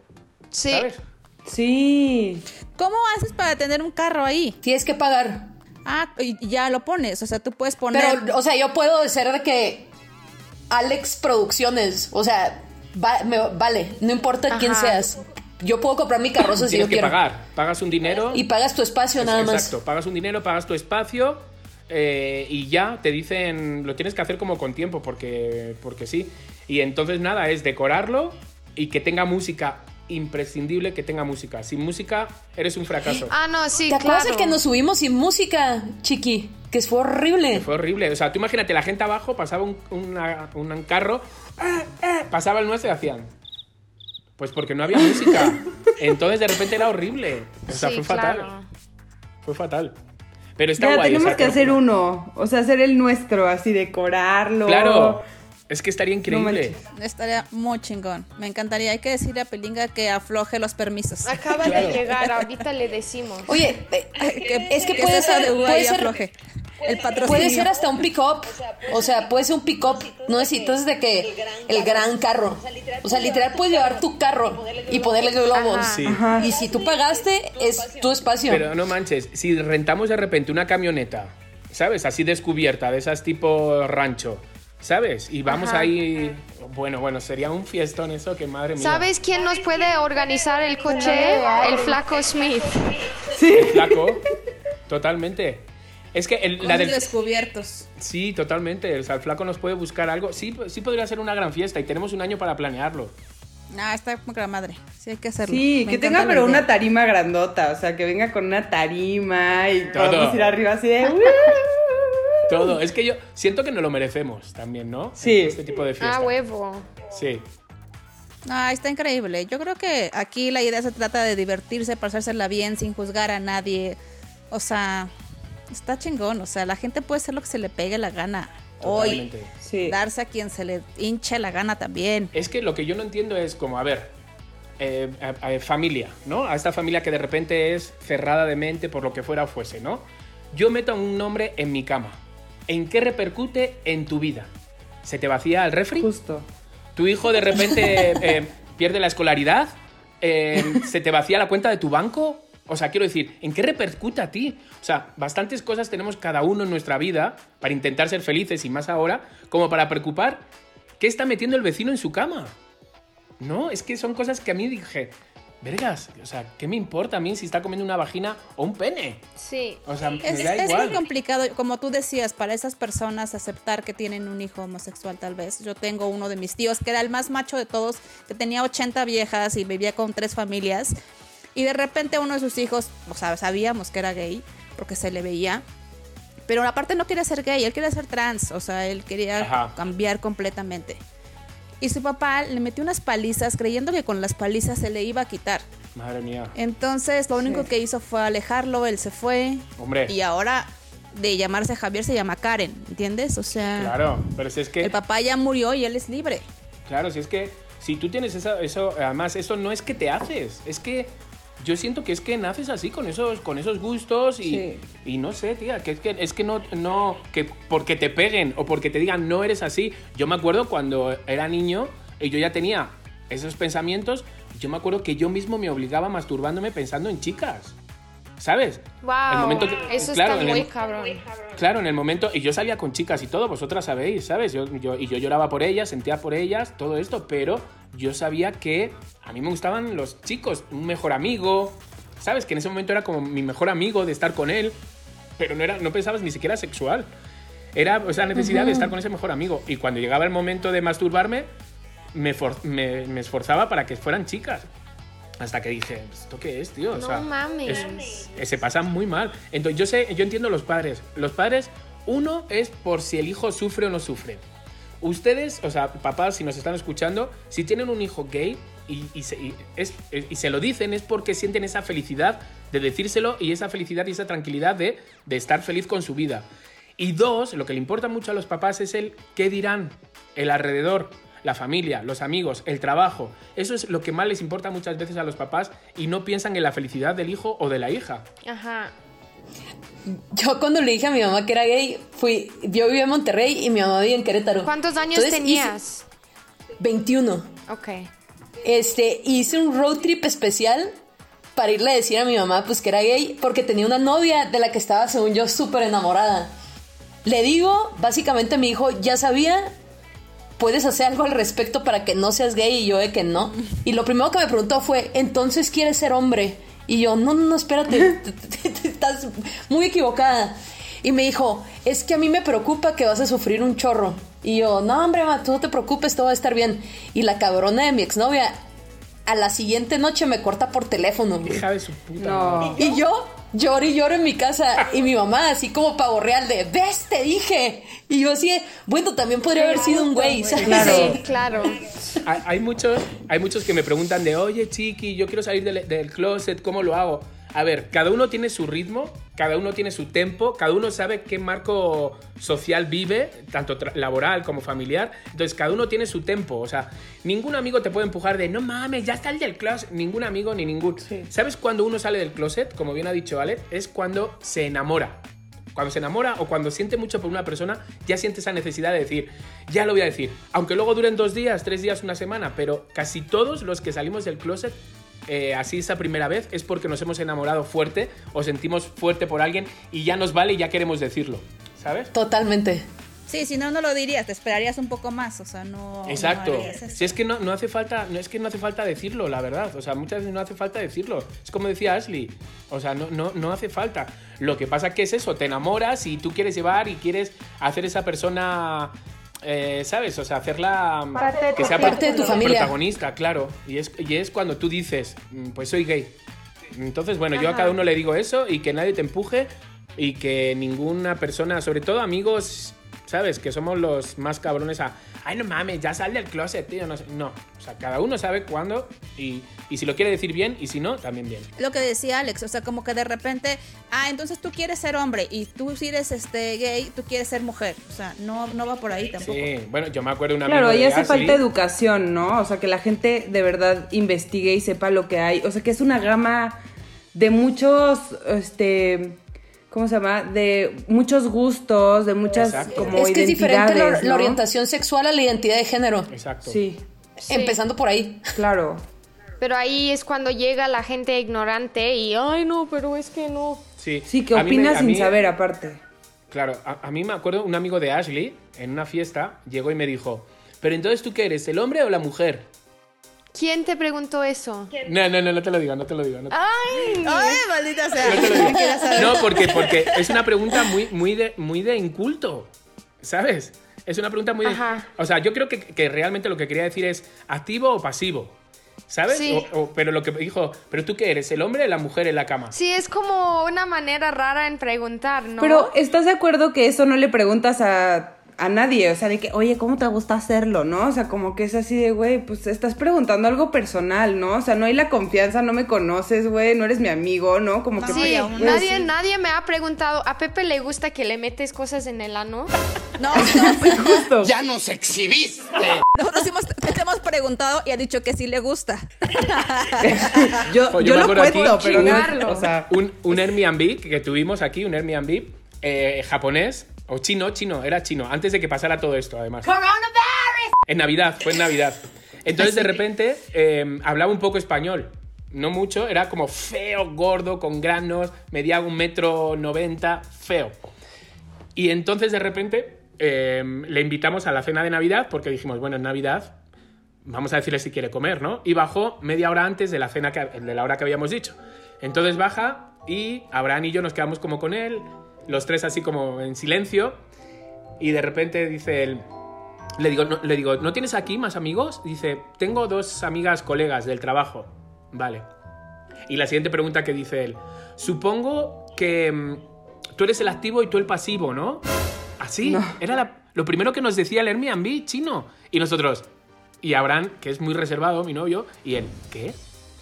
A: sí.
C: ¿sabes?
E: Sí.
B: ¿Cómo haces para tener un carro ahí?
D: Tienes que pagar.
B: Ah, y ya lo pones. O sea, tú puedes poner.
D: Pero, o sea, yo puedo ser de que Alex Producciones, o sea, va- me- vale, no importa quién seas. Yo puedo comprar mi carroza si
C: Tienes
D: yo
C: que
D: quiero.
C: pagar, pagas un dinero.
D: Y pagas tu espacio
C: Es-
D: nada más.
C: Exacto, pagas un dinero, pagas tu espacio eh, y ya te dicen, lo tienes que hacer como con tiempo porque, porque sí. Y entonces nada, es decorarlo y que tenga música, imprescindible que tenga música. Sin música eres un fracaso.
A: Ah, no, sí,
D: ¿Te acuerdas
A: claro.
D: el que nos subimos sin música, chiqui? Que fue horrible.
C: Fue horrible. O sea, tú imagínate, la gente abajo pasaba un, una- un carro, ¡eh, eh! pasaba el nuestro y hacían. Pues porque no había música. Entonces de repente era horrible. O sea,
A: Sí,
C: fue fatal.
A: claro.
C: Fue fatal. Pero está
E: Ya
C: guay. o
E: tenemos
C: sea,
E: que hacer uno. O sea, hacer el nuestro, así decorarlo.
C: Claro. Es que estaría increíble.
B: Estaría muy chingón. Me encantaría. Hay que decirle a Pelinga que afloje los permisos.
A: Acaba
C: Claro.
A: de llegar, ahorita le decimos.
D: Oye, eh, es que
B: que
D: puede ser, puede ser,
B: afloje. El patrocinio.
D: puede ser hasta un pick-up. O sea, puede ser un pick-up. No necesitas de que el gran carro. O sea, literal puedes llevar tu carro y ponerle globos.
A: Ajá.
C: Sí.
D: Y si tú pagaste, es tu espacio.
C: Pero no manches, si rentamos de repente una camioneta, ¿sabes? Así descubierta, de esas tipo rancho, ¿sabes? Y vamos
A: Ajá.
C: ahí. Bueno, bueno, sería un fiestón eso, que madre mía.
A: ¿Sabes quién nos puede organizar el coche? El flaco Smith.
C: El flaco. Totalmente. Es que el- la del.
B: descubiertos.
C: Sí, totalmente. O sea, el flaco nos puede buscar algo. Sí, sí podría ser una gran fiesta y tenemos un año para planearlo.
B: Ah, está como que la madre. Sí, hay que hacerlo.
E: Sí,
B: Me
E: que tenga pero una tarima grandota, o sea, que venga con una tarima y
C: Todo.
E: podamos ir arriba así de...
C: Todo. Es que yo siento que nos lo merecemos también, ¿no?
E: Sí.
C: Este tipo de fiesta.
A: Ah, huevo.
C: Sí.
B: Ah, está increíble. Yo creo que aquí la idea se trata de divertirse, pasársela bien, sin juzgar a nadie. O sea, está chingón. O sea, la gente puede hacer lo que se le pegue la gana. Hoy.
E: Sí.
B: darse a quien se le hinche la gana también.
C: Es que lo que yo no entiendo es como, a ver, eh, a- a- familia, ¿no? A esta familia que de repente es cerrada de mente por lo que fuera o fuese, ¿no? Yo meto un nombre en mi cama. ¿En qué repercute en tu vida? ¿Se te vacía el refri?
E: Justo.
C: ¿Tu hijo de repente eh, pierde la escolaridad? Eh, ¿Se te vacía la cuenta de tu banco? O sea, quiero decir, ¿en qué repercute a ti? O sea, bastantes cosas tenemos cada uno en nuestra vida para intentar ser felices y más ahora, como para preocupar qué está metiendo el vecino en su cama. No, es que son cosas que a mí dije, vergas, o sea, ¿qué me importa a mí si está comiendo una vagina o un pene?
A: Sí.
C: O sea, me
B: Es,
C: da
B: es
C: igual.
B: muy complicado, como tú decías, para esas personas aceptar que tienen un hijo homosexual tal vez. Yo tengo uno de mis tíos que era el más macho de todos, que tenía 80 viejas y vivía con tres familias. Y de repente uno de sus hijos, o sea, sabíamos que era gay, porque se le veía. Pero aparte no quería ser gay, él quería ser trans, o sea, él quería
C: Ajá.
B: cambiar completamente. Y su papá le metió unas palizas creyendo que con las palizas se le iba a quitar.
C: Madre mía.
B: Entonces, lo único que hizo fue alejarlo, él se fue.
C: Hombre.
B: Y ahora, de llamarse Javier, se llama Karen, ¿entiendes? O sea,
C: Claro, pero si es que...
B: el papá ya murió y él es libre.
C: Claro, si es que si tú tienes eso, además eso no es que te haces, es que yo siento que es que naces así con esos, con esos gustos y,
E: Sí.
C: y no sé, tía, que es que es que no, no, que porque te peguen o porque te digan no eres así. Yo me acuerdo cuando era niño y yo ya tenía esos pensamientos, yo me acuerdo que yo mismo me obligaba masturbándome pensando en chicas. ¿Sabes?
A: Wow.
C: El momento que-
A: Eso
C: claro,
A: está
C: en el-
A: muy cabrón.
C: Claro, en el momento, y yo salía con chicas y todo, vosotras sabéis, ¿sabes? Yo, yo- y yo lloraba por ellas, sentía por ellas, todo esto, pero yo sabía que a mí me gustaban los chicos, un mejor amigo, ¿sabes? Que en ese momento era como mi mejor amigo de estar con él, pero no, era, no pensabas ni siquiera sexual. Era esa necesidad de estar con ese mejor amigo. Y cuando llegaba el momento de masturbarme, me, for- me, me esforzaba para que fueran chicas. Hasta que dije, ¿esto qué es, tío? O
A: No
C: sea,
A: mames.
C: es- eh, se pasan muy mal. Entonces, yo sé, yo entiendo los padres. Los padres, uno es por si el hijo sufre o no sufre. Ustedes, o sea, papás, si nos están escuchando, si tienen un hijo gay y, y se, y es- y se lo dicen, es porque sienten esa felicidad de decírselo y esa felicidad y esa tranquilidad de, de estar feliz con su vida. Y dos, lo que le importa mucho a los papás es el qué dirán, el alrededor, la familia, los amigos, el trabajo. Eso es lo que más les importa muchas veces a los papás y no piensan en la felicidad del hijo o de la hija.
A: Ajá.
D: Yo cuando le dije a mi mamá que era gay, fui, yo vivía en Monterrey y mi mamá vivía en Querétaro.
A: ¿Cuántos años
D: Entonces,
A: tenías?
D: hice 21.
A: Ok.
D: Este, hice un road trip especial para irle a decir a mi mamá pues que era gay porque tenía una novia de la que estaba según yo súper enamorada. Le digo, básicamente mi hijo ya sabía, puedes hacer algo al respecto para que no seas gay y yo de que no. Y lo primero que me preguntó fue, entonces quieres ser hombre. Y yo, no, no, no, espérate, te- te- te- estás muy equivocada. Y me dijo, es que a mí me preocupa que vas a sufrir un chorro. Y yo, no, hombre, ma, tú no te preocupes, todo va a estar bien. Y la cabrona de mi exnovia, a la siguiente noche me corta por teléfono.
C: Hija de su puta.
E: No.
D: Y yo lloro y lloro en mi casa. Y mi mamá, así como pavo real, de, ¿ves? Te dije. Y yo así, de, bueno, también podría haber sido un güey, ¿sabes?
E: Claro.
A: Sí, claro.
C: Hay, hay muchos, hay muchos que me preguntan de, oye, chiqui, yo quiero salir del, del closet, ¿cómo lo hago? A ver, cada uno tiene su ritmo, cada uno tiene su tempo, cada uno sabe qué marco social vive, tanto laboral como familiar. Entonces, cada uno tiene su tempo. O sea, ningún amigo te puede empujar de, no mames, ya sal del closet. Ningún amigo ni ningún. ¿Sabes cuándo uno sale del closet? Como bien ha dicho Ale, es cuando se enamora. Cuando se enamora o cuando siente mucho por una persona, ya siente esa necesidad de decir, ya lo voy a decir. Aunque luego duren dos días, tres días, una semana, pero casi todos los que salimos del closet, eh, así esa primera vez, es porque nos hemos enamorado fuerte o sentimos fuerte por alguien y ya nos vale y ya queremos decirlo. ¿Sabes?
D: Totalmente.
B: Sí, si no, no lo dirías, te esperarías un poco más, o sea, no.
C: Exacto.
B: no
C: si es que no, no hace falta, no es que no hace falta decirlo, la verdad. O sea, muchas veces no hace falta decirlo. Es como decía Ashley. O sea, no, no, no hace falta. Lo que pasa que es eso, te enamoras y tú quieres llevar y quieres hacer esa persona. Eh, ¿Sabes? O sea, hacerla que sea
D: Parte de tu familia.
C: protagonista, claro. Y es, y es cuando tú dices, "Mm, pues soy gay. Entonces, bueno, yo a cada uno le digo eso y que nadie te empuje y que ninguna persona, sobre todo amigos, ¿sabes? Que somos los más cabrones a, ay, no mames, ya sal del closet, tío. No, sé". no. o sea, cada uno sabe cuándo y, y si lo quiere decir bien y si no, también bien.
B: Lo que decía Alex, o sea, como que de repente, ah, entonces tú quieres ser hombre y tú si eres este gay, tú quieres ser mujer. O sea, no, no va por ahí tampoco.
C: Sí, bueno, yo me acuerdo de una
E: Claro,
C: amigo
E: ahí hace
C: Ashley.
E: falta educación, ¿no? O sea, que la gente de verdad investigue y sepa lo que hay. O sea, que es una gama de muchos, este, ¿cómo se llama? De muchos gustos, de muchas
C: Exacto.
E: como
D: es que es diferente la, orientación sexual a la identidad de género.
C: Exacto.
E: Sí,
D: Empezando por ahí.
E: claro.
A: Pero ahí es cuando llega la gente ignorante y, ay, no, pero es que no.
C: Sí,
E: Sí, que
C: A mí me-
E: opinas
C: a
E: sin
C: mí-
E: saber aparte.
C: Claro, a, a mí me acuerdo un amigo de Ashley en una fiesta llegó y me dijo, pero entonces tú qué eres, el hombre o la mujer?
A: ¿Quién te preguntó eso?
C: No, no, no, no te lo digo, no te lo digo. No te,
A: Ay,
B: Ay, maldita sea.
C: no te lo digo. No, porque, porque es una pregunta muy, muy, de, muy de inculto, ¿sabes? Es una pregunta muy de... O sea, yo creo que, que realmente lo que quería decir es activo o pasivo, ¿sabes?
A: Sí.
C: O- o- pero lo que dijo, pero tú qué eres, el hombre o la mujer en la cama.
A: sí, es como una manera rara en preguntar, ¿no?
E: Pero ¿estás de acuerdo que eso no le preguntas a, a nadie? O sea, de que, oye, ¿cómo te gusta hacerlo? ¿No? O sea, como que es así de, güey, pues estás preguntando algo personal, ¿no? O sea, no hay la confianza, no me conoces, güey, no eres mi amigo, ¿no? Como que...
B: No,
A: Sí,
B: aún
A: nadie, nadie me ha preguntado, ¿a Pepe le gusta que le metes cosas en el ano?
B: No, no,
E: Justo.
F: ¡Ya nos exhibiste!
B: nosotros hemos, te hemos preguntado y ha dicho que sí le gusta.
E: Yo,
C: Oye,
E: yo
C: me
E: lo cuento, pero no,
A: Chingarlo.
E: o sea...
C: un, un Airbnb que tuvimos aquí, un Airbnb eh, japonés o chino, chino, era chino, antes de que pasara todo esto, además. En Navidad, fue en Navidad. Entonces, de repente, eh, hablaba un poco español. No mucho, era como feo, gordo, con granos, medía un metro noventa, feo. Y entonces, de repente, eh, le invitamos a la cena de Navidad porque dijimos, bueno, es Navidad, vamos a decirle si quiere comer, ¿no? Y bajó media hora antes de la cena que, de la hora que habíamos dicho. Entonces baja y Abraham y yo nos quedamos como con él, los tres así como en silencio. Y de repente dice él, le digo, no, le digo, ¿no tienes aquí más amigos? Dice, tengo dos amigas colegas del trabajo. Vale. Y la siguiente pregunta que dice él, supongo que mm, tú eres el activo y tú el pasivo, ¿no? Así, era la- lo primero que nos decía el Airbnb chino. Y nosotros, y Abraham, que es muy reservado, mi novio, y él, ¿qué?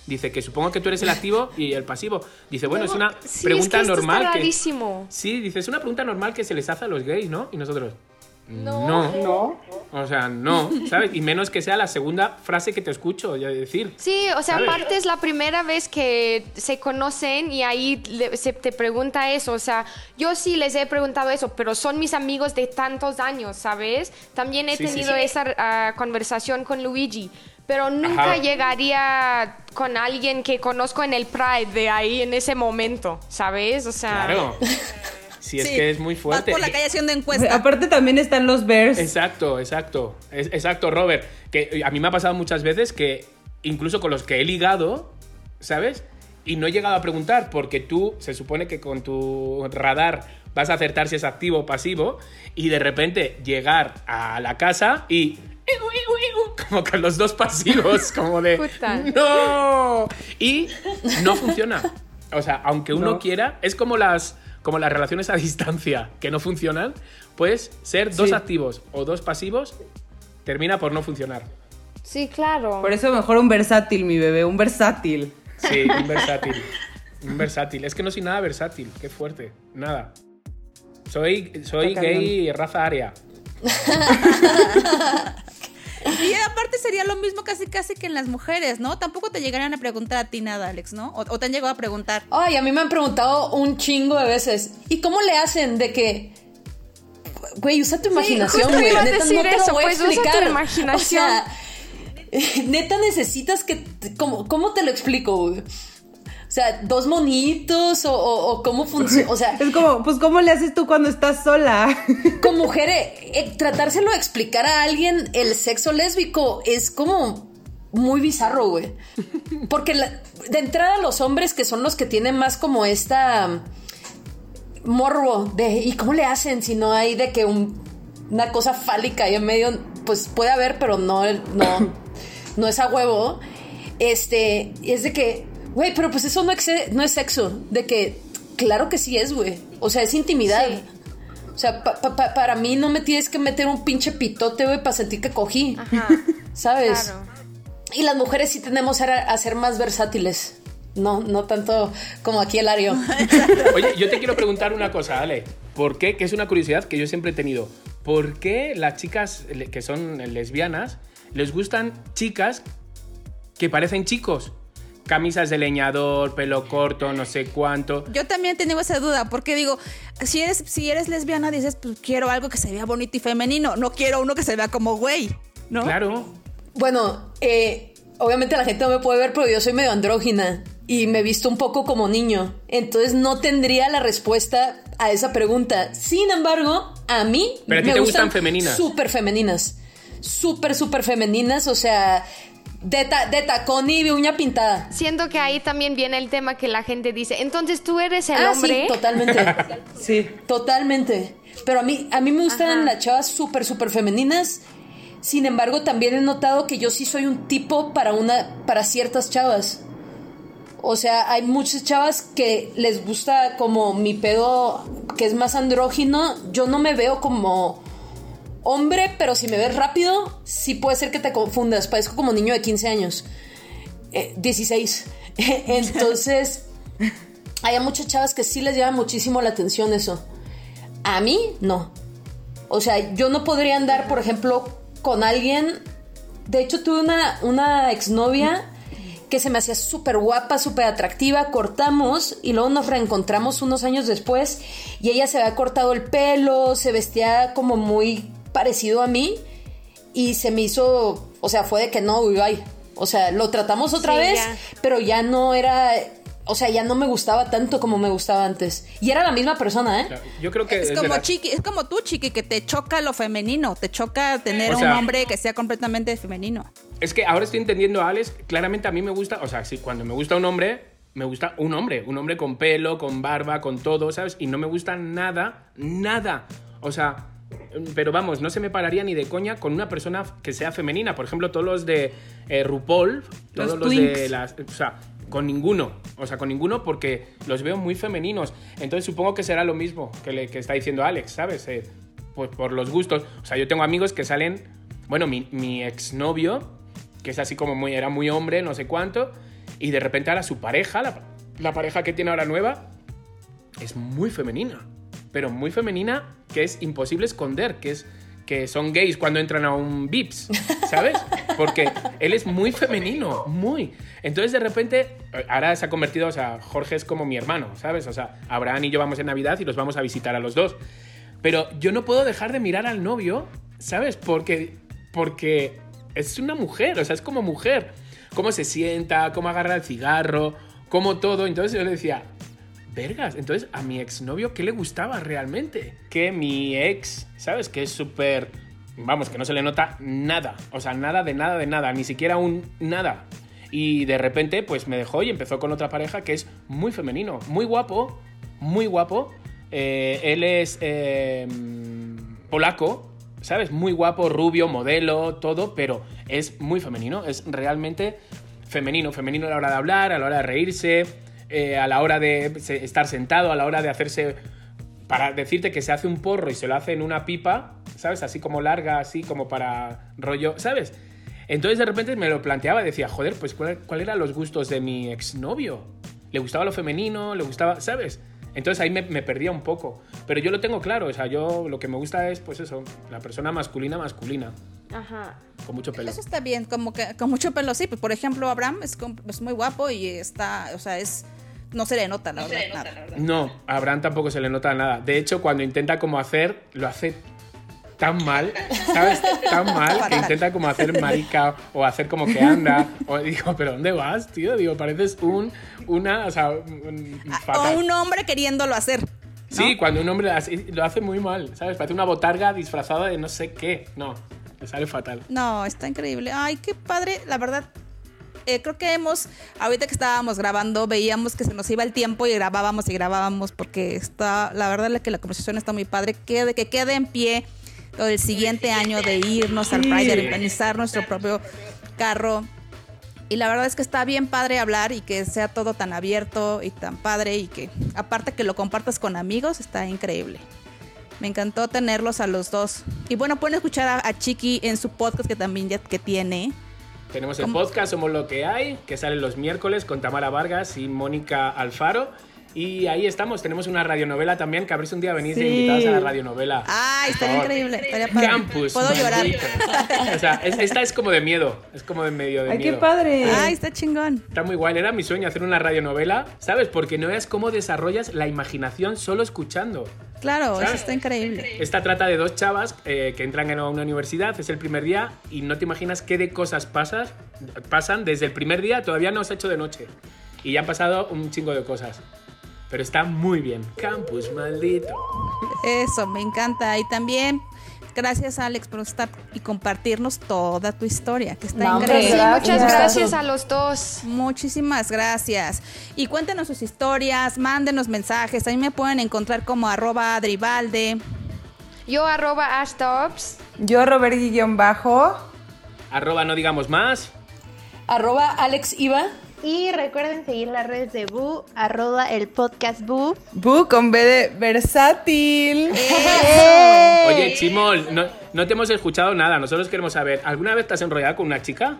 C: Dice que supongo que tú eres el activo y el pasivo. Dice, bueno, es una
A: Sí,
C: pregunta
A: es que
C: normal
A: Está
C: que...
A: rarísimo.
C: Sí, dice, es una pregunta normal que se les hace a los gays, ¿no? Y nosotros,
A: No.
C: no. O sea, no, ¿sabes? Y menos que sea la segunda frase que te escucho ya decir.
A: Sí, o sea,
C: ¿Sabes?
A: aparte es la primera vez que se conocen y ahí se te pregunta eso. O sea, yo sí les he preguntado eso, pero son mis amigos de tantos años, ¿sabes? También he
C: Sí,
A: tenido
C: sí.
A: esa ah, conversación con Luigi, pero nunca
C: Ajá.
A: llegaría con alguien que conozco en el Pride de ahí en ese momento, ¿sabes? O sea,
C: Claro. Si es
B: Sí,
C: que es muy
B: Vas
C: fuerte.
B: por la calle haciendo encuesta.
E: Aparte también están los bears.
C: Exacto, exacto. Es- exacto, Robert. Que a mí me ha pasado muchas veces que incluso con los que he ligado, ¿sabes? Y no he llegado a preguntar porque tú se supone que con tu radar vas a acertar si es activo o pasivo y de repente llegar a la casa y como con los dos pasivos, como de
A: Puta.
C: no y no funciona. O sea, aunque uno
E: No.
C: quiera, es como las como las relaciones a distancia que no funcionan, pues ser dos
E: Sí.
C: activos o dos pasivos termina por no funcionar.
A: sí, claro.
E: Por eso mejor un versátil, mi bebé, un versátil.
C: Sí, un versátil. Un versátil. Es que no soy nada versátil. Qué fuerte. Nada. Soy, soy
E: Está
C: gay raza aria.
B: Y aparte sería lo mismo casi casi que en las mujeres, ¿no? Tampoco te llegarían a preguntar a ti nada, Alex, ¿no? O, o te han llegado a preguntar.
D: Ay, a mí me han preguntado un chingo de veces. ¿Y cómo le hacen de que... Güey, usa tu imaginación, güey. Neta,
A: decir
D: no te lo voy a
A: pues, usa tu
D: explicar.
A: imaginación.
D: O sea, neta necesitas que... ¿Cómo, cómo te lo explico, güey? O sea, dos monitos o, o- o cómo funciona. O sea,
E: Es como, pues, ¿cómo le haces tú cuando estás sola?
D: con mujer, eh, tratárselo de explicar a alguien el sexo lésbico es como muy bizarro, güey. Porque la- de entrada los hombres que son los que tienen más como esta um, morbo de ¿y cómo le hacen si no hay de que un- una cosa fálica ahí en medio? Pues puede haber, pero no, no, no es a huevo. Este, es de que, güey, pero pues eso no, excede- no es sexo. De que, claro que sí es, güey. O sea, es intimidad.
A: Sí.
D: O sea, pa- pa- pa- para mí no me tienes que meter un pinche pitote, güey, para sentir que cogí.
A: Ajá,
D: ¿Sabes?
A: claro.
D: Y las mujeres sí tenemos a, a ser más versátiles. No, no tanto como aquí el Ario.
C: Oye, yo te quiero preguntar una cosa, Ale. ¿Por qué? Que es una curiosidad que yo siempre he tenido. ¿Por qué las chicas que son lesbianas les gustan chicas que parecen chicos? Camisas de leñador, pelo corto, no sé cuánto.
B: Yo también tengo esa duda, porque digo, si eres, si eres lesbiana, dices, pues quiero algo que se vea bonito y femenino, no quiero uno que se vea como güey, ¿no?
C: Claro.
D: Bueno, eh, obviamente la gente no me puede ver, pero yo soy medio andrógina y me he visto un poco como niño. Entonces no tendría la respuesta a esa pregunta. Sin embargo, a mí
C: Pero a ti
D: me
C: te gustan
D: gustan
C: femeninas.
D: Súper femeninas. Súper, súper femeninas. O sea, de, ta- de tacón y de uña pintada.
A: Siento que ahí también viene el tema que la gente dice, entonces tú eres el
D: ah,
A: hombre.
D: sí, totalmente.
E: Sí.
D: Totalmente. Pero a mí, a mí me gustan
A: Ajá.
D: las chavas súper, súper femeninas. Sin embargo, también he notado que yo sí soy un tipo para una, para ciertas chavas. O sea, hay muchas chavas que les gusta como mi pedo que es más andrógino. Yo no me veo como hombre, pero si me ves rápido, sí puede ser que te confundas. Parezco como niño de 15 años. Eh, 16. Entonces, hay muchas chavas que sí les llama muchísimo la atención eso. A mí, no. O sea, yo no podría andar, por ejemplo, con alguien. De hecho, tuve una, una exnovia que se me hacía súper guapa, súper atractiva. Cortamos y luego nos reencontramos unos años después. Y ella se había cortado el pelo, se vestía como muy parecido a mí. Y se me hizo. O sea, fue de que no, uy, ay. O sea, lo tratamos otra
A: Sí,
D: vez,
A: ya.
D: pero ya no era. O sea, ya no me gustaba tanto como me gustaba antes. Y era la misma persona, ¿eh?
C: Yo creo que
B: Es como
C: las-
B: chiqui, es como tú, chiqui, que te choca lo femenino, te choca tener
C: O
B: un hombre que sea completamente femenino.
C: Es que ahora estoy entendiendo a Alex. Claramente a mí me gusta, o sea, si cuando me gusta un hombre, me gusta un hombre. Un hombre con pelo, con barba, con todo, ¿sabes? Y no me gusta nada, nada. O sea, pero vamos, no se me pararía ni de coña con una persona que sea femenina. Por ejemplo, todos los de eh, RuPaul, todos
E: Los
C: los, de las. O sea, con ninguno. O sea, con ninguno porque los veo muy femeninos. Entonces supongo que será lo mismo que, le, que está diciendo Alex, ¿sabes? Eh, pues por los gustos. O sea, yo tengo amigos que salen. Bueno, mi, mi exnovio, que es así como muy. Era muy hombre, no sé cuánto. Y de repente ahora su pareja, la, la pareja que tiene ahora nueva, es muy femenina. Pero muy femenina que es imposible esconder, que es que son gays cuando entran a un Vips, ¿sabes? Porque él es muy femenino, muy. Entonces de repente, ahora se ha convertido, o sea, Jorge es como mi hermano, ¿sabes? O sea, Abraham y yo vamos en Navidad y los vamos a visitar a los dos. Pero yo no puedo dejar de mirar al novio, ¿sabes? Porque, porque es una mujer, o sea, es como mujer. Cómo se sienta, cómo agarra el cigarro, cómo todo. Entonces yo le decía, vergas, entonces a mi exnovio, ¿qué le gustaba realmente? Que mi ex, ¿sabes? Que es súper... Vamos, que no se le nota nada. O sea, nada de nada de nada, ni siquiera un nada. Y de repente, pues me dejó y empezó con otra pareja que es muy femenino, muy guapo, muy guapo. Eh, él es eh, polaco, ¿sabes? Muy guapo, rubio, modelo, todo, pero es muy femenino, es realmente femenino. Femenino a la hora de hablar, a la hora de reírse, eh, a la hora de estar sentado, a la hora de hacerse... Para decirte que se hace un porro y se lo hace en una pipa, ¿sabes? Así como larga, así como para rollo, ¿sabes? Entonces de repente me lo planteaba decía, joder, pues ¿cuál, cuál eran los gustos de mi exnovio? ¿Le gustaba lo femenino? ¿Le gustaba, ¿sabes? Entonces ahí me, me perdía un poco. Pero yo lo tengo claro, o sea, yo lo que me gusta es, pues eso, la persona masculina, masculina,
A: Ajá.
C: con mucho pelo.
B: Eso está bien, como que con mucho pelo, sí. Pues, por ejemplo, Abraham es, es muy guapo y está, o sea, es. No se le nota, la verdad. nada.
C: No, a Abraham tampoco se le nota nada. De hecho, cuando intenta como hacer, lo hace tan mal, ¿sabes? Tan mal que intenta como hacer marica o hacer como que anda. O digo, ¿pero dónde vas, tío? Digo, pareces un, una, o sea, un-
B: Ah,
C: fatal.
B: O un hombre queriéndolo hacer. ¿no?
C: Sí, cuando un hombre lo hace muy mal, ¿sabes? Parece una botarga disfrazada de no sé qué. No, le sale fatal.
B: No, está increíble. Ay, qué padre. La verdad, eh, creo que hemos, ahorita que estábamos grabando, veíamos que se nos iba el tiempo y grabábamos y grabábamos porque está, la verdad es que la conversación está muy padre. Quede, que quede en pie lo del siguiente año de irnos al Pride, de organizar nuestro propio carro. Y la verdad es que está bien padre hablar y que sea todo tan abierto y tan padre y que aparte que lo compartas con amigos, está increíble. Me encantó tenerlos a los dos. Y bueno, pueden escuchar a, a Chiqui en su podcast que también ya que tiene.
C: Tenemos el
B: ¿Cómo?
C: podcast Somos lo que hay, que sale los miércoles con Tamara Vargas y Mónica Alfaro. Y ahí estamos, tenemos una radionovela también, que a ver si un día venís de
E: Sí.
C: invitados a la radionovela.
B: Ay, estaría increíble. Estaría padre.
C: Campus.
B: Puedo llorar.
C: O sea, es- esta es como de miedo, es como de medio de
E: Ay,
C: miedo.
E: qué padre.
B: Ay, está chingón.
C: Está muy guay, era mi sueño hacer una radionovela, ¿sabes? Porque no veas cómo desarrollas la imaginación solo escuchando.
B: Claro, eso
C: ¿Sabes?
B: está increíble.
C: Esta trata de dos chavas eh, que entran en una universidad, es el primer día y no te imaginas qué de cosas pasas, pasan desde el primer día, todavía no se ha hecho de noche. Y ya han pasado un chingo de cosas. Pero está muy bien. Campus, maldito.
B: Eso, me encanta. Y también, gracias Alex por estar y compartirnos toda tu historia, que está
D: No,
B: increíble.
A: Sí, muchas gracias a los dos.
B: Muchísimas gracias. Y cuéntenos sus historias, mándenos mensajes. A mí me pueden encontrar como arroba adribalde.
A: Yo arroba ashtops.
E: Yo, Robert Guillón Bajo.
C: Arroba no digamos más.
D: Arroba Alex Iva.
F: Y recuerden seguir las redes de Boo, arroba el podcast Boo.
E: Bu con B de versátil.
C: Oye, Chimol, no, no te hemos escuchado nada. Nosotros queremos saber, ¿alguna vez te has enrollado con una chica?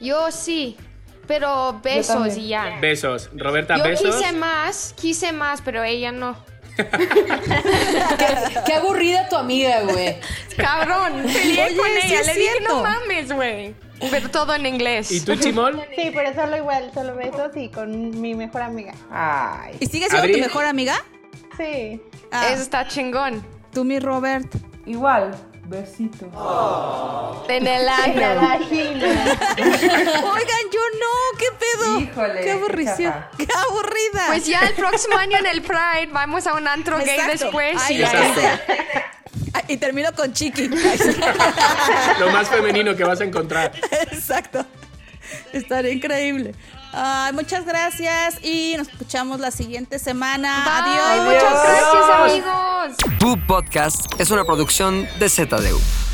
A: Yo sí, pero besos y ya.
C: Besos. Roberta,
A: Yo
C: besos.
A: quise más, quise más, pero ella no.
D: Qué, qué aburrida tu amiga, güey.
A: Cabrón, peleé
B: Oye,
A: con
B: sí
A: ella.
B: es
A: Le dije, no mames, güey. Pero todo en inglés.
C: ¿Y tú, Chimol?
F: Sí, pero solo igual, solo besos y con mi mejor amiga.
E: Ay.
B: ¿Y sigue siendo tu mejor amiga?
F: Sí.
B: Ah,
A: Eso está chingón.
B: tú, mi Robert.
E: Igual. Besito.
A: En el
F: En la
A: ano.
B: Oigan, yo no, qué pedo.
E: Híjole,
B: Qué aburrición. Qué aburrida.
A: Pues ya el próximo año en el Pride vamos a un antro gay después.
B: Ay,
A: y
B: ya,
C: Exacto.
B: Y termino con Chiqui.
C: Lo más femenino que vas a encontrar.
B: Exacto. Estaría increíble. Ay, muchas gracias y nos escuchamos la siguiente semana.
A: Bye,
B: Adiós.
A: Muchas gracias, amigos.
G: Bu Podcast es una producción de ZDU.